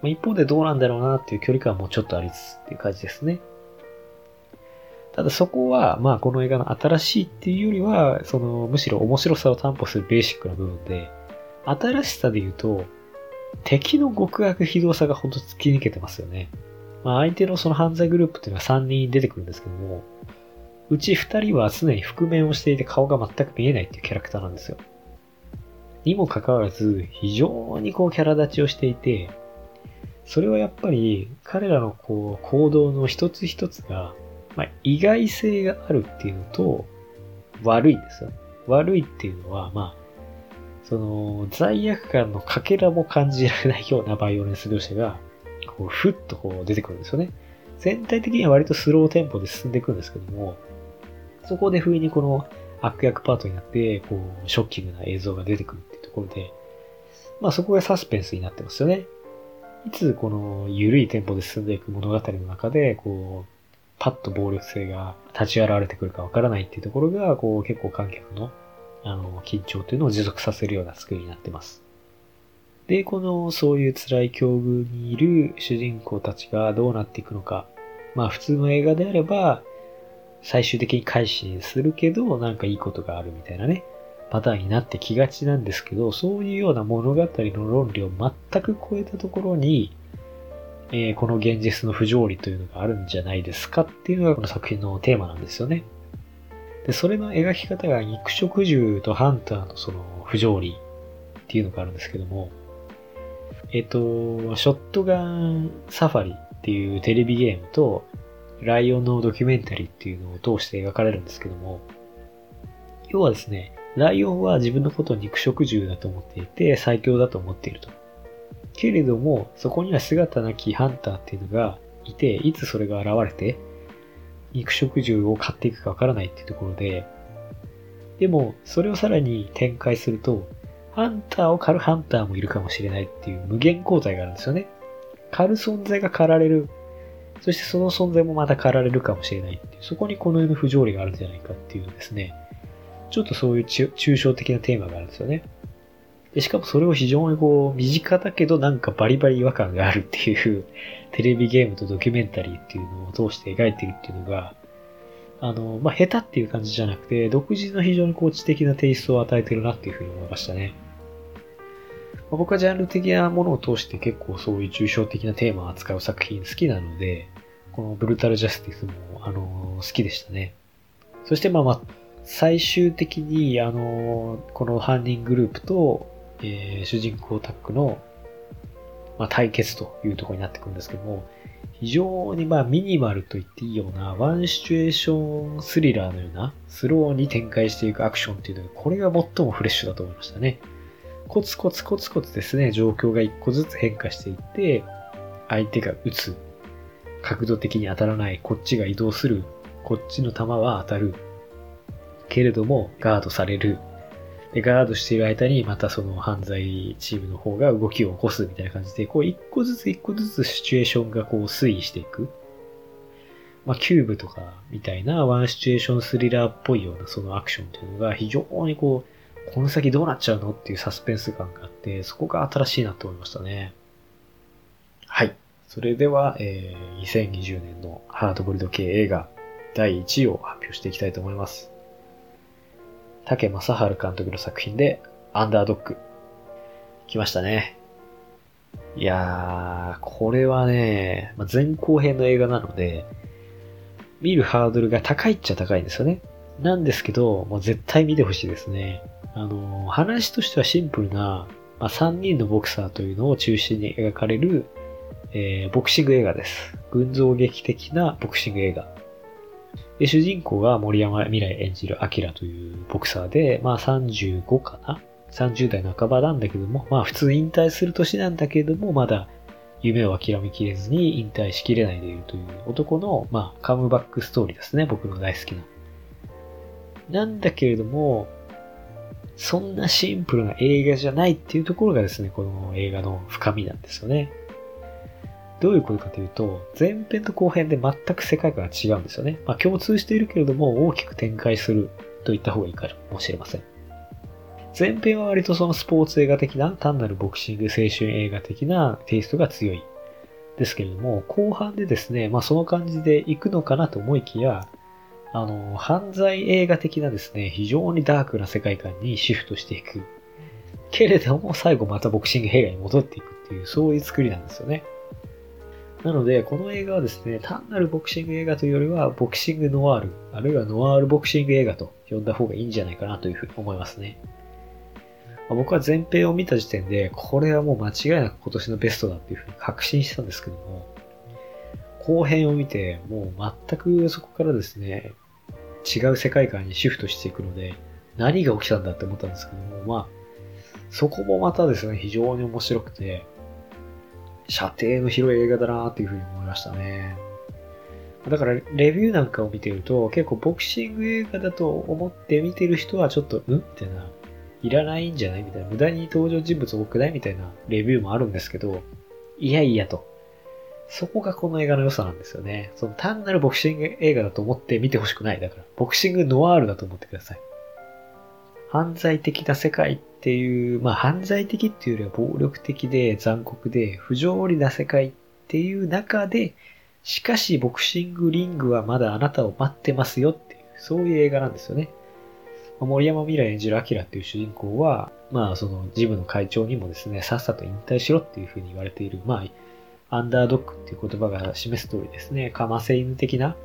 まあ、一方でどうなんだろうなっていう距離感もちょっとありつつっていう感じですね。ただそこは、まあこの映画の新しいっていうよりは、その、むしろ面白さを担保するベーシックな部分で、新しさで言うと、敵の極悪非道さが本当突き抜けてますよね。まあ相手のその犯罪グループっていうのは3人出てくるんですけども、うち二人は常に覆面をしていて顔が全く見えないっていうキャラクターなんですよ。にもかかわらず、非常にこうキャラ立ちをしていて、それはやっぱり彼らのこう行動の一つ一つが、まあ、意外性があるっていうのと、悪いんですよ。悪いっていうのは、まあ、その罪悪感のかけらも感じられないようなバイオレンス描写が、こう、ふっとこう出てくるんですよね。全体的には割とスローテンポで進んでいくんですけども、そこで不意にこの悪役パートになって、こう、ショッキングな映像が出てくるっていうところで、まあそこがサスペンスになってますよね。いつこの緩いテンポで進んでいく物語の中で、こう、パッと暴力性が立ち現れてくるかわからないっていうところが、こう結構観客の、あの、緊張というのを持続させるような作りになってます。で、この、そういう辛い境遇にいる主人公たちがどうなっていくのか。まあ普通の映画であれば、最終的に改心するけど、なんかいいことがあるみたいなね、パターンになってきがちなんですけど、そういうような物語の論理を全く超えたところに、えー、この現実の不条理というのがあるんじゃないですかっていうのがこの作品のテーマなんですよね。で、それの描き方が肉食獣とハンターのその不条理っていうのがあるんですけども、えっ、ー、と、ショットガンサファリっていうテレビゲームと、ライオンのドキュメンタリーっていうのを通して描かれるんですけども、要はですね、ライオンは自分のことを肉食獣だと思っていて最強だと思っていると。けれども、そこには姿なきハンターっていうのがいて、いつそれが現れて、肉食獣を飼っていくかわからないっていうところで、でも、それをさらに展開すると、ハンターを狩るハンターもいるかもしれないっていう無限交代があるんですよね。狩る存在が狩られるそしてその存在もまた変えられるかもしれないっていう、そこにこの世の不条理があるんじゃないかっていうですね、ちょっとそういう抽象的なテーマがあるんですよね。でしかもそれを非常にこう、身近だけどなんかバリバリ違和感があるっていう (laughs) テレビゲームとドキュメンタリーっていうのを通して描いてるっていうのが、あの、まあ、下手っていう感じじゃなくて、独自の非常にこう知的なテイストを与えてるなっていうふうに思いましたね。ま、僕はジャンル的なものを通して結構そういう抽象的なテーマを扱う作品好きなので、このブルータルジャスティスも、あの好きでしたね。そしてまあまあ、最終的に、あのこの犯人グループと、えー、主人公タッグのまあ、対決というところになってくるんですけども、非常にまあミニマルと言っていいようなワンシチュエーションスリラーのようなスローに展開していくアクションっていうのがこれが最もフレッシュだと思いましたね。コツコツコツコツですね、状況が一個ずつ変化していって、相手が撃つ、角度的に当たらない、こっちが移動する、こっちの弾は当たる。けれども、ガードされる。で、ガードしている間に、またその犯罪チームの方が動きを起こすみたいな感じで、こう、一個ずつ一個ずつシチュエーションがこう推移していく。まあ、キューブとかみたいなワンシチュエーションスリラーっぽいようなそのアクションっていうのが非常にこう、この先どうなっちゃうのっていうサスペンス感があって、そこが新しいなと思いましたね。はい。それでは、えー、2020年のハードボルド系映画第1位を発表していきたいと思います。竹正治監督の作品で、アンダードッグ。来ましたね。いやー、これはね、まあ、前後編の映画なので、見るハードルが高いっちゃ高いんですよね。なんですけど、もう絶対見てほしいですね。あの、話としてはシンプルな、まあ、3人のボクサーというのを中心に描かれる、えー、ボクシング映画です。群像劇的なボクシング映画。で、主人公が森山未来演じるアキラというボクサーで、まあ35かな ?30 代半ばなんだけども、まあ普通引退する年なんだけれども、まだ夢を諦めきれずに引退しきれないでいるという男の、まあカムバックストーリーですね。僕の大好きな。なんだけれども、そんなシンプルな映画じゃないっていうところがですね、この映画の深みなんですよね。どういうことかというと、前編と後編で全く世界観が違うんですよね。まあ共通しているけれども大きく展開すると言った方がいいかもしれません。前編は割とそのスポーツ映画的な、単なるボクシング青春映画的なテイストが強い。ですけれども、後半でですね、まあその感じで行くのかなと思いきや、あの、犯罪映画的なですね、非常にダークな世界観にシフトしていく。けれども、最後またボクシング映画に戻っていくっていう、そういう作りなんですよね。なので、この映画はですね、単なるボクシング映画というよりは、ボクシングノワール、あるいはノワールボクシング映画と呼んだ方がいいんじゃないかなというふうに思いますね。ま僕は前編を見た時点で、これはもう間違いなく今年のベストだっていうふうに確信したんですけども、後編を見て、もう全くそこからですね、違う世界観にシフトしていくので、何が起きたんだって思ったんですけども、まあ、そこもまたですね、非常に面白くて、射程の広い映画だなっていうふうに思いましたね。だから、レビューなんかを見てると、結構ボクシング映画だと思って見てる人はちょっと、ん？みたいな、いらないんじゃない？みたいな、無駄に登場人物多くない？みたいなレビューもあるんですけど、いやいやと。そこがこの映画の良さなんですよね。その単なるボクシング映画だと思って見てほしくない。だから、ボクシングノワールだと思ってください。犯罪的な世界っていう、まあ犯罪的っていうよりは暴力的で残酷で不条理な世界っていう中で、しかしボクシングリングはまだあなたを待ってますよっていう、そういう映画なんですよね。森山未来演じるアキラっていう主人公は、まあそのジムの会長にもですね、さっさと引退しろっていうふうに言われている、まあ、アンダードッグっていう言葉が示す通りですね、かませ犬的な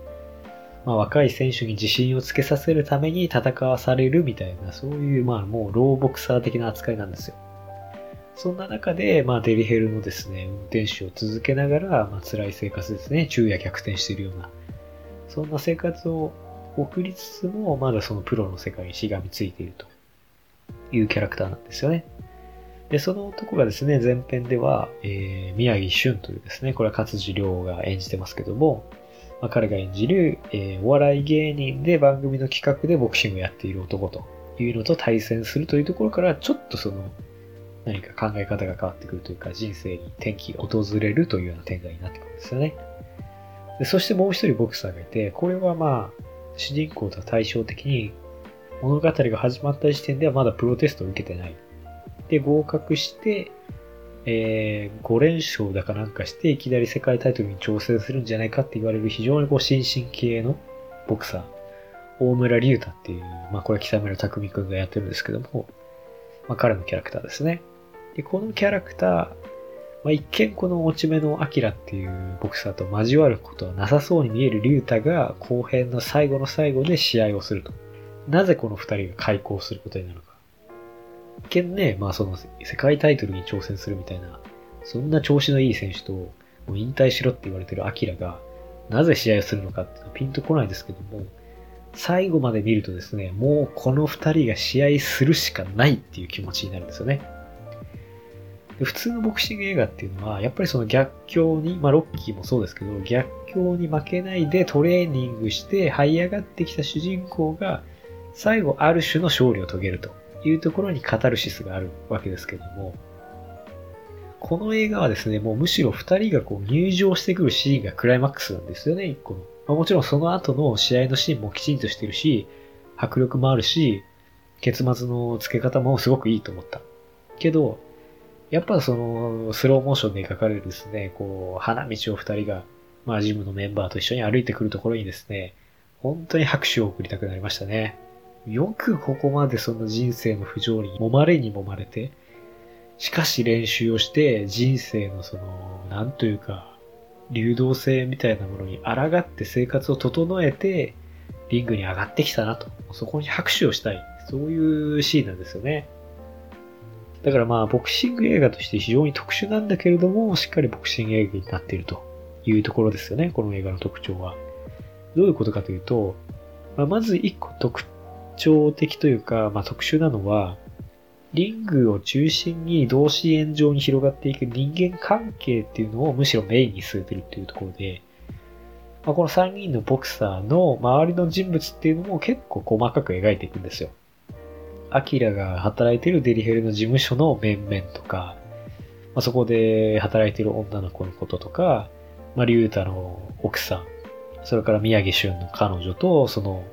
まあ、若い選手に自信をつけさせるために戦わされるみたいな、そういう、まあ、もうローボクサー的な扱いなんですよ。そんな中で、まあ、デリヘルのですね、運転手を続けながら、まあ、辛い生活ですね、昼夜逆転しているような、そんな生活を送りつつも、まだそのプロの世界にしがみついているというキャラクターなんですよね。で、その男がですね、前編では、えー、宮城俊というですね、これは勝地涼が演じてますけども、まあ、彼が演じる、えー、お笑い芸人で番組の企画でボクシングをやっている男というのと対戦するというところから、ちょっとその、何か考え方が変わってくるというか、人生に転機が訪れるというような展開になってくるんですよね。でそしてもう一人ボクサーがいて、これはまあ、主人公とは対照的に、物語が始まった時点ではまだプロテストを受けてない。で、合格して、えー、5連勝だかなんかして、いきなり世界タイトルに挑戦するんじゃないかって言われる非常にこう、新進系のボクサー、大村隆太っていう、まあこれ北村匠海くんがやってるんですけども、まあ彼のキャラクターですね。で、このキャラクター、まあ一見この落ち目のアキラっていうボクサーと交わることはなさそうに見える隆太が後編の最後の最後で試合をすると。なぜこの二人が開校することになるのか。見ね、まあその世界タイトルに挑戦するみたいな、そんな調子のいい選手と、もう引退しろって言われてるアキラが、なぜ試合をするのかっていうのはピンとこないですけども、最後まで見るとですね、もうこの二人が試合するしかないっていう気持ちになるんですよね。普通のボクシング映画っていうのは、やっぱりその逆境に、まあロッキーもそうですけど、逆境に負けないでトレーニングして這い上がってきた主人公が、最後ある種の勝利を遂げるというところにカタルシスがあるわけですけども、この映画はですね、もうむしろ二人がこう入場してくるシーンがクライマックスなんですよね、一個の。まあ、もちろんその後の試合のシーンもきちんとしてるし、迫力もあるし、結末の付け方もすごくいいと思った。けど、やっぱその、スローモーションで描かれるですね、こう、花道を二人が、まあジムのメンバーと一緒に歩いてくるところにですね、本当に拍手を送りたくなりましたね。よくここまでその人生の不条理に揉まれに揉まれて、しかし練習をして人生のその、なんというか、流動性みたいなものに抗って生活を整えて、リングに上がってきたなと。そこに拍手をしたい。そういうシーンなんですよね。だからまあ、ボクシング映画として非常に特殊なんだけれども、しっかりボクシング映画になっているというところですよね。この映画の特徴は。どういうことかというと、ま、まず一個特徴的というか、まあ、特殊なのは、リングを中心に同志炎上に広がっていく人間関係っていうのをむしろメインに据えてるっていうところで、まあ、この3人のボクサーの周りの人物っていうのも結構細かく描いていくんですよ。アキラが働いてるデリヘルの事務所の面々とか、まあ、そこで働いてる女の子のこととか、まあ、リュウタの奥さん、それから宮城俊の彼女と、その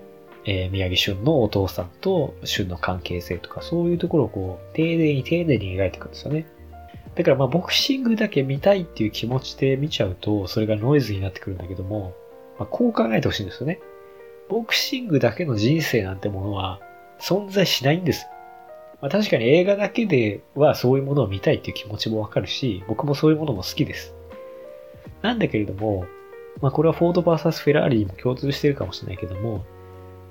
えー、宮城俊のお父さんと俊の関係性とか、そういうところをこう、丁寧に丁寧に描いていくんですよね。だからまあ、ボクシングだけ見たいっていう気持ちで見ちゃうと、それがノイズになってくるんだけども、まあ、こう考えてほしいんですよね。ボクシングだけの人生なんてものは存在しないんです。まあ、確かに映画だけではそういうものを見たいっていう気持ちもわかるし、僕もそういうものも好きです。なんだけれども、まあこれはフォード VS フェラーリにも共通してるかもしれないけども、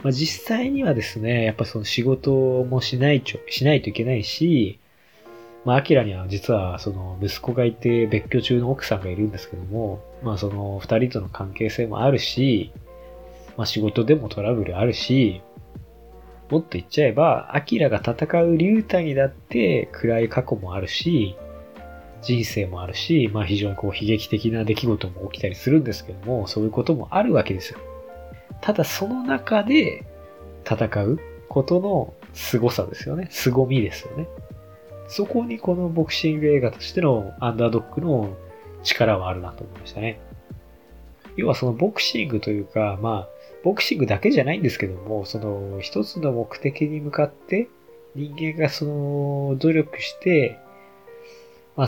まあ、実際にはですね、やっぱその仕事もしないちょ、しないといけないし、まあ、アキラには実はその息子がいて別居中の奥さんがいるんですけども、まあその二人との関係性もあるし、まあ仕事でもトラブルあるし、もっと言っちゃえば、アキラが戦う竜太にだって暗い過去もあるし、人生もあるし、まあ非常にこう悲劇的な出来事も起きたりするんですけども、そういうこともあるわけですよ。ただその中で戦うことの凄さですよね。凄みですよね。そこにこのボクシング映画としてのアンダードッグの力はあるなと思いましたね。要はそのボクシングというか、まあ、ボクシングだけじゃないんですけども、その一つの目的に向かって人間がその努力して、ま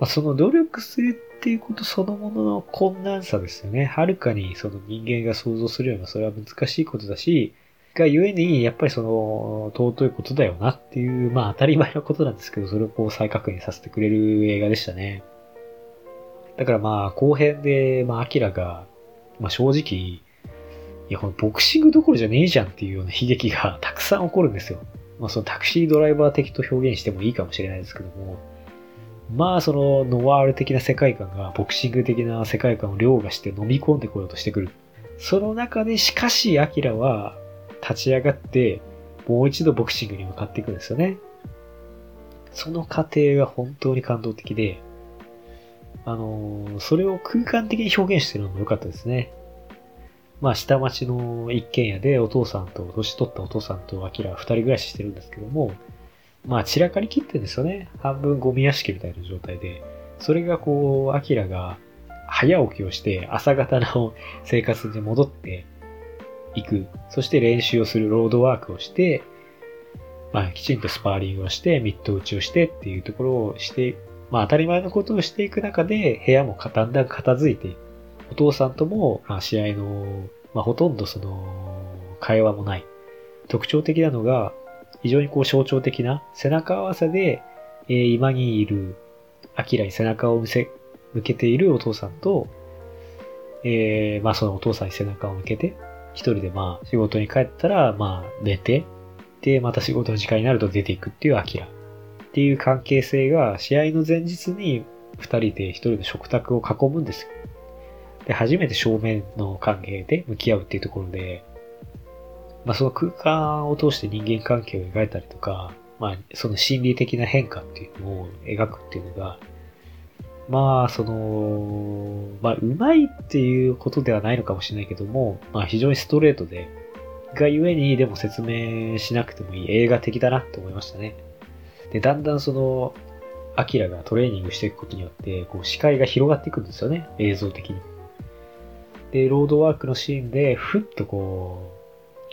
あ、その努力するっていうことそのものの困難さですよね。はるかにその人間が想像するようなそれは難しいことだし、がゆえに、やっぱりその、尊いことだよなっていう、まあ当たり前のことなんですけど、それをこう再確認させてくれる映画でしたね。だからまあ後編で、まあアキラが、まあ正直、いや、このボクシングどころじゃねえじゃんっていうような悲劇がたくさん起こるんですよ。まあそのタクシードライバー的と表現してもいいかもしれないですけども、まあそのノワール的な世界観がボクシング的な世界観を凌駕して飲み込んでこようとしてくる。その中でしかしアキラは立ち上がってもう一度ボクシングに向かっていくんですよね。その過程が本当に感動的で、あの、それを空間的に表現してるのも良かったですね。まあ、下町の一軒家でお父さんと、年取ったお父さんとアキラは二人暮らししてるんですけども、まあ散らかりきってんですよね。半分ゴミ屋敷みたいな状態で。それがこう、アキラが早起きをして朝方の生活に戻っていく。そして練習をするロードワークをして、まあきちんとスパーリングをして、ミット打ちをしてっていうところをして、まあ当たり前のことをしていく中で部屋もだんだん片付いて。お父さんとも、まあ、試合の、まあほとんどその会話もない。特徴的なのが、非常にこう象徴的な背中合わせで、えー、今にいる、アキラに背中を見せ、向けているお父さんと、えー、まあそのお父さんに背中を向けて、一人でまあ仕事に帰ったら、まあ寝て、で、また仕事の時間になると出ていくっていうアキラ。っていう関係性が試合の前日に二人で一人の食卓を囲むんですよ。で、初めて正面の関係で向き合うっていうところで、まあその空間を通して人間関係を描いたりとか、まあその心理的な変化っていうのを描くっていうのが、まあその、まあうまいっていうことではないのかもしれないけども、まあ非常にストレートで、がゆえにでも説明しなくてもいい映画的だなって思いましたね。で、だんだんその、アキラがトレーニングしていくことによって、こう視界が広がっていくんですよね、映像的に。で、ロードワークのシーンで、ふっとこう、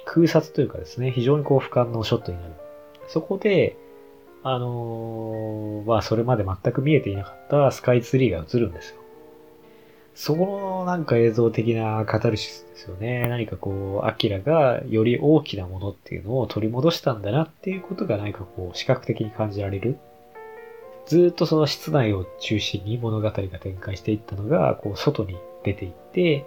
空撮というかですね、非常にこう俯瞰のショットになる。そこで、あのー、まあ、それまで全く見えていなかったスカイツリーが映るんですよ。そこのなんか映像的なカタルシスですよね。何かこう、アキラがより大きなものっていうのを取り戻したんだなっていうことが何かこう、視覚的に感じられる。ずっとその室内を中心に物語が展開していったのが、こう、外に出ていって、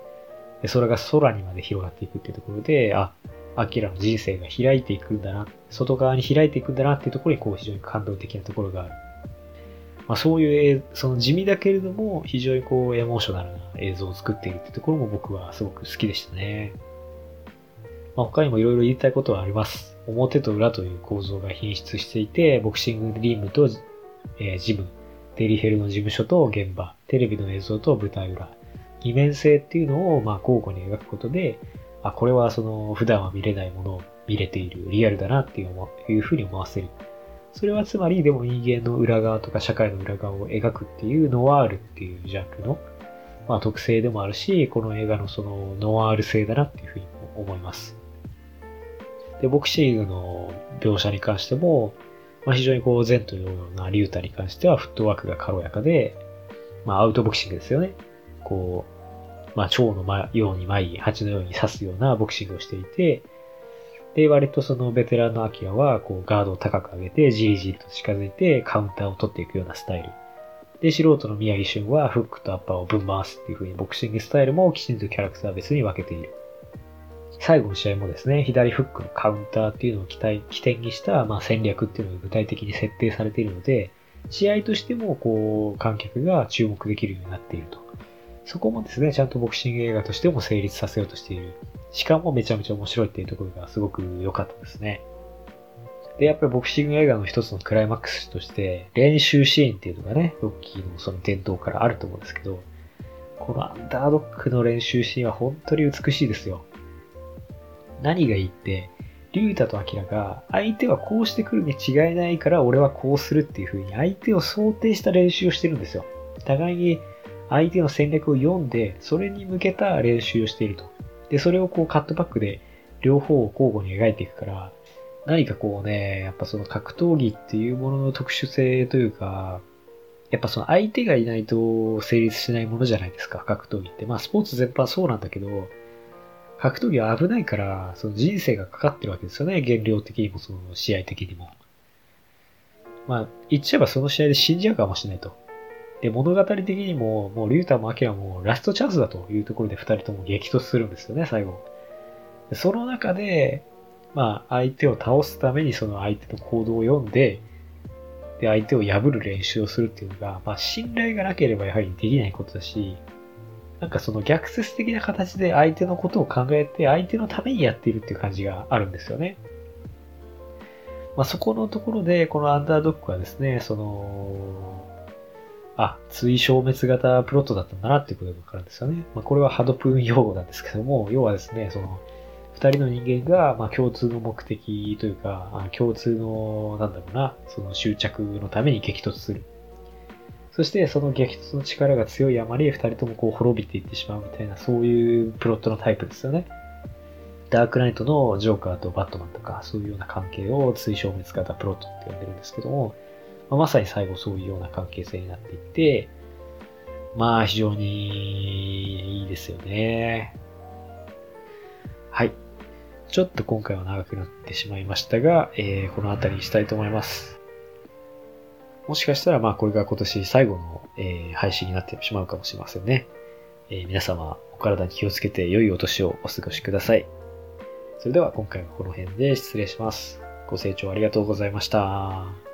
でそれが空にまで広がっていくっていうところで、あ、アキラの人生が開いていくんだな、外側に開いていくんだなっていうところに、こう、非常に感動的なところがある。まあ、そういう、その地味だけれども、非常にこう、エモーショナルな映像を作っているっていうところも僕はすごく好きでしたね。まあ、他にもいろいろ言いたいことはあります。表と裏という構造が品質していて、ボクシングリームと、えー、ジム、デリヘルの事務所と現場、テレビの映像と舞台裏、二面性っていうのをまあ交互に描くことで、あ、これはその普段は見れないものを見れている、リアルだなっていういうふうに思わせる。それはつまり、でも人間の裏側とか社会の裏側を描くっていうノワールっていうジャンルの、まあ、特性でもあるし、この映画のそのノワール性だなっていうふうに思います。で、ボクシングの描写に関しても、まあ、非常にこう、前というようなリュータに関してはフットワークが軽やかで、まあ、アウトボクシングですよね。こう、まあ、蝶のように舞い、蜂のように刺すようなボクシングをしていて、で、割とそのベテランのアキラは、こう、ガードを高く上げて、じりじりと近づいて、カウンターを取っていくようなスタイル。で、素人の宮城俊は、フックとアッパーをぶん回すっていう風に、ボクシングスタイルもきちんとキャラクター別に分けている。最後の試合もですね、左フックのカウンターっていうのを起点にした、まあ、戦略っていうのが具体的に設定されているので、試合としても、こう、観客が注目できるようになっていると。そこもですね、ちゃんとボクシング映画としても成立させようとしている。しかもめちゃめちゃ面白いっていうところがすごく良かったですね。で、やっぱりボクシング映画の一つのクライマックスとして、練習シーンっていうのがね、ロッキーのその伝統からあると思うんですけど、このアンダードックの練習シーンは本当に美しいですよ。何がいいって、リュウタとアキラが相手はこうしてくるに違いないから俺はこうするっていう風に相手を想定した練習をしてるんですよ。互いに相手の戦略を読んで、それに向けた練習をしていると。で、それをこうカットバックで両方を交互に描いていくから、何かこうね、やっぱその格闘技っていうものの特殊性というか、やっぱその相手がいないと成立しないものじゃないですか、格闘技って。まあスポーツ全般そうなんだけど、格闘技は危ないから、その人生がかかってるわけですよね、原料的にもその試合的にも。まあ、言っちゃえばその試合で死んじゃうかもしれないと。で、物語的にも、もうリュータもアキラもラストチャンスだというところで二人とも激突するんですよね、最後。その中で、まあ、相手を倒すためにその相手の行動を読んで、で、相手を破る練習をするっていうのが、まあ、信頼がなければやはりできないことだし、なんかその逆説的な形で相手のことを考えて、相手のためにやっているっていう感じがあるんですよね。まあ、そこのところで、このアンダードックはですね、その、あ、追消滅型プロットだったんだなっていうことがわかるんですよね。まあ、これはハドプーン用語なんですけども、要はですね、その、二人の人間が、まあ、共通の目的というか、共通の、なんだろうな、その執着のために激突する。そして、その激突の力が強いあまり、二人ともこう滅びていってしまうみたいな、そういうプロットのタイプですよね。ダークナイトのジョーカーとバットマンとか、そういうような関係を追消滅型プロットって呼んでるんですけども、まあ、まさに最後そういうような関係性になっていて、まあ非常にいいですよね。はい。ちょっと今回は長くなってしまいましたが、えー、この辺りにしたいと思います。もしかしたらまあこれが今年最後の、えー、配信になってしまうかもしれませんね。えー、皆様お体に気をつけて良いお年をお過ごしください。それでは今回はこの辺で失礼します。ご清聴ありがとうございました。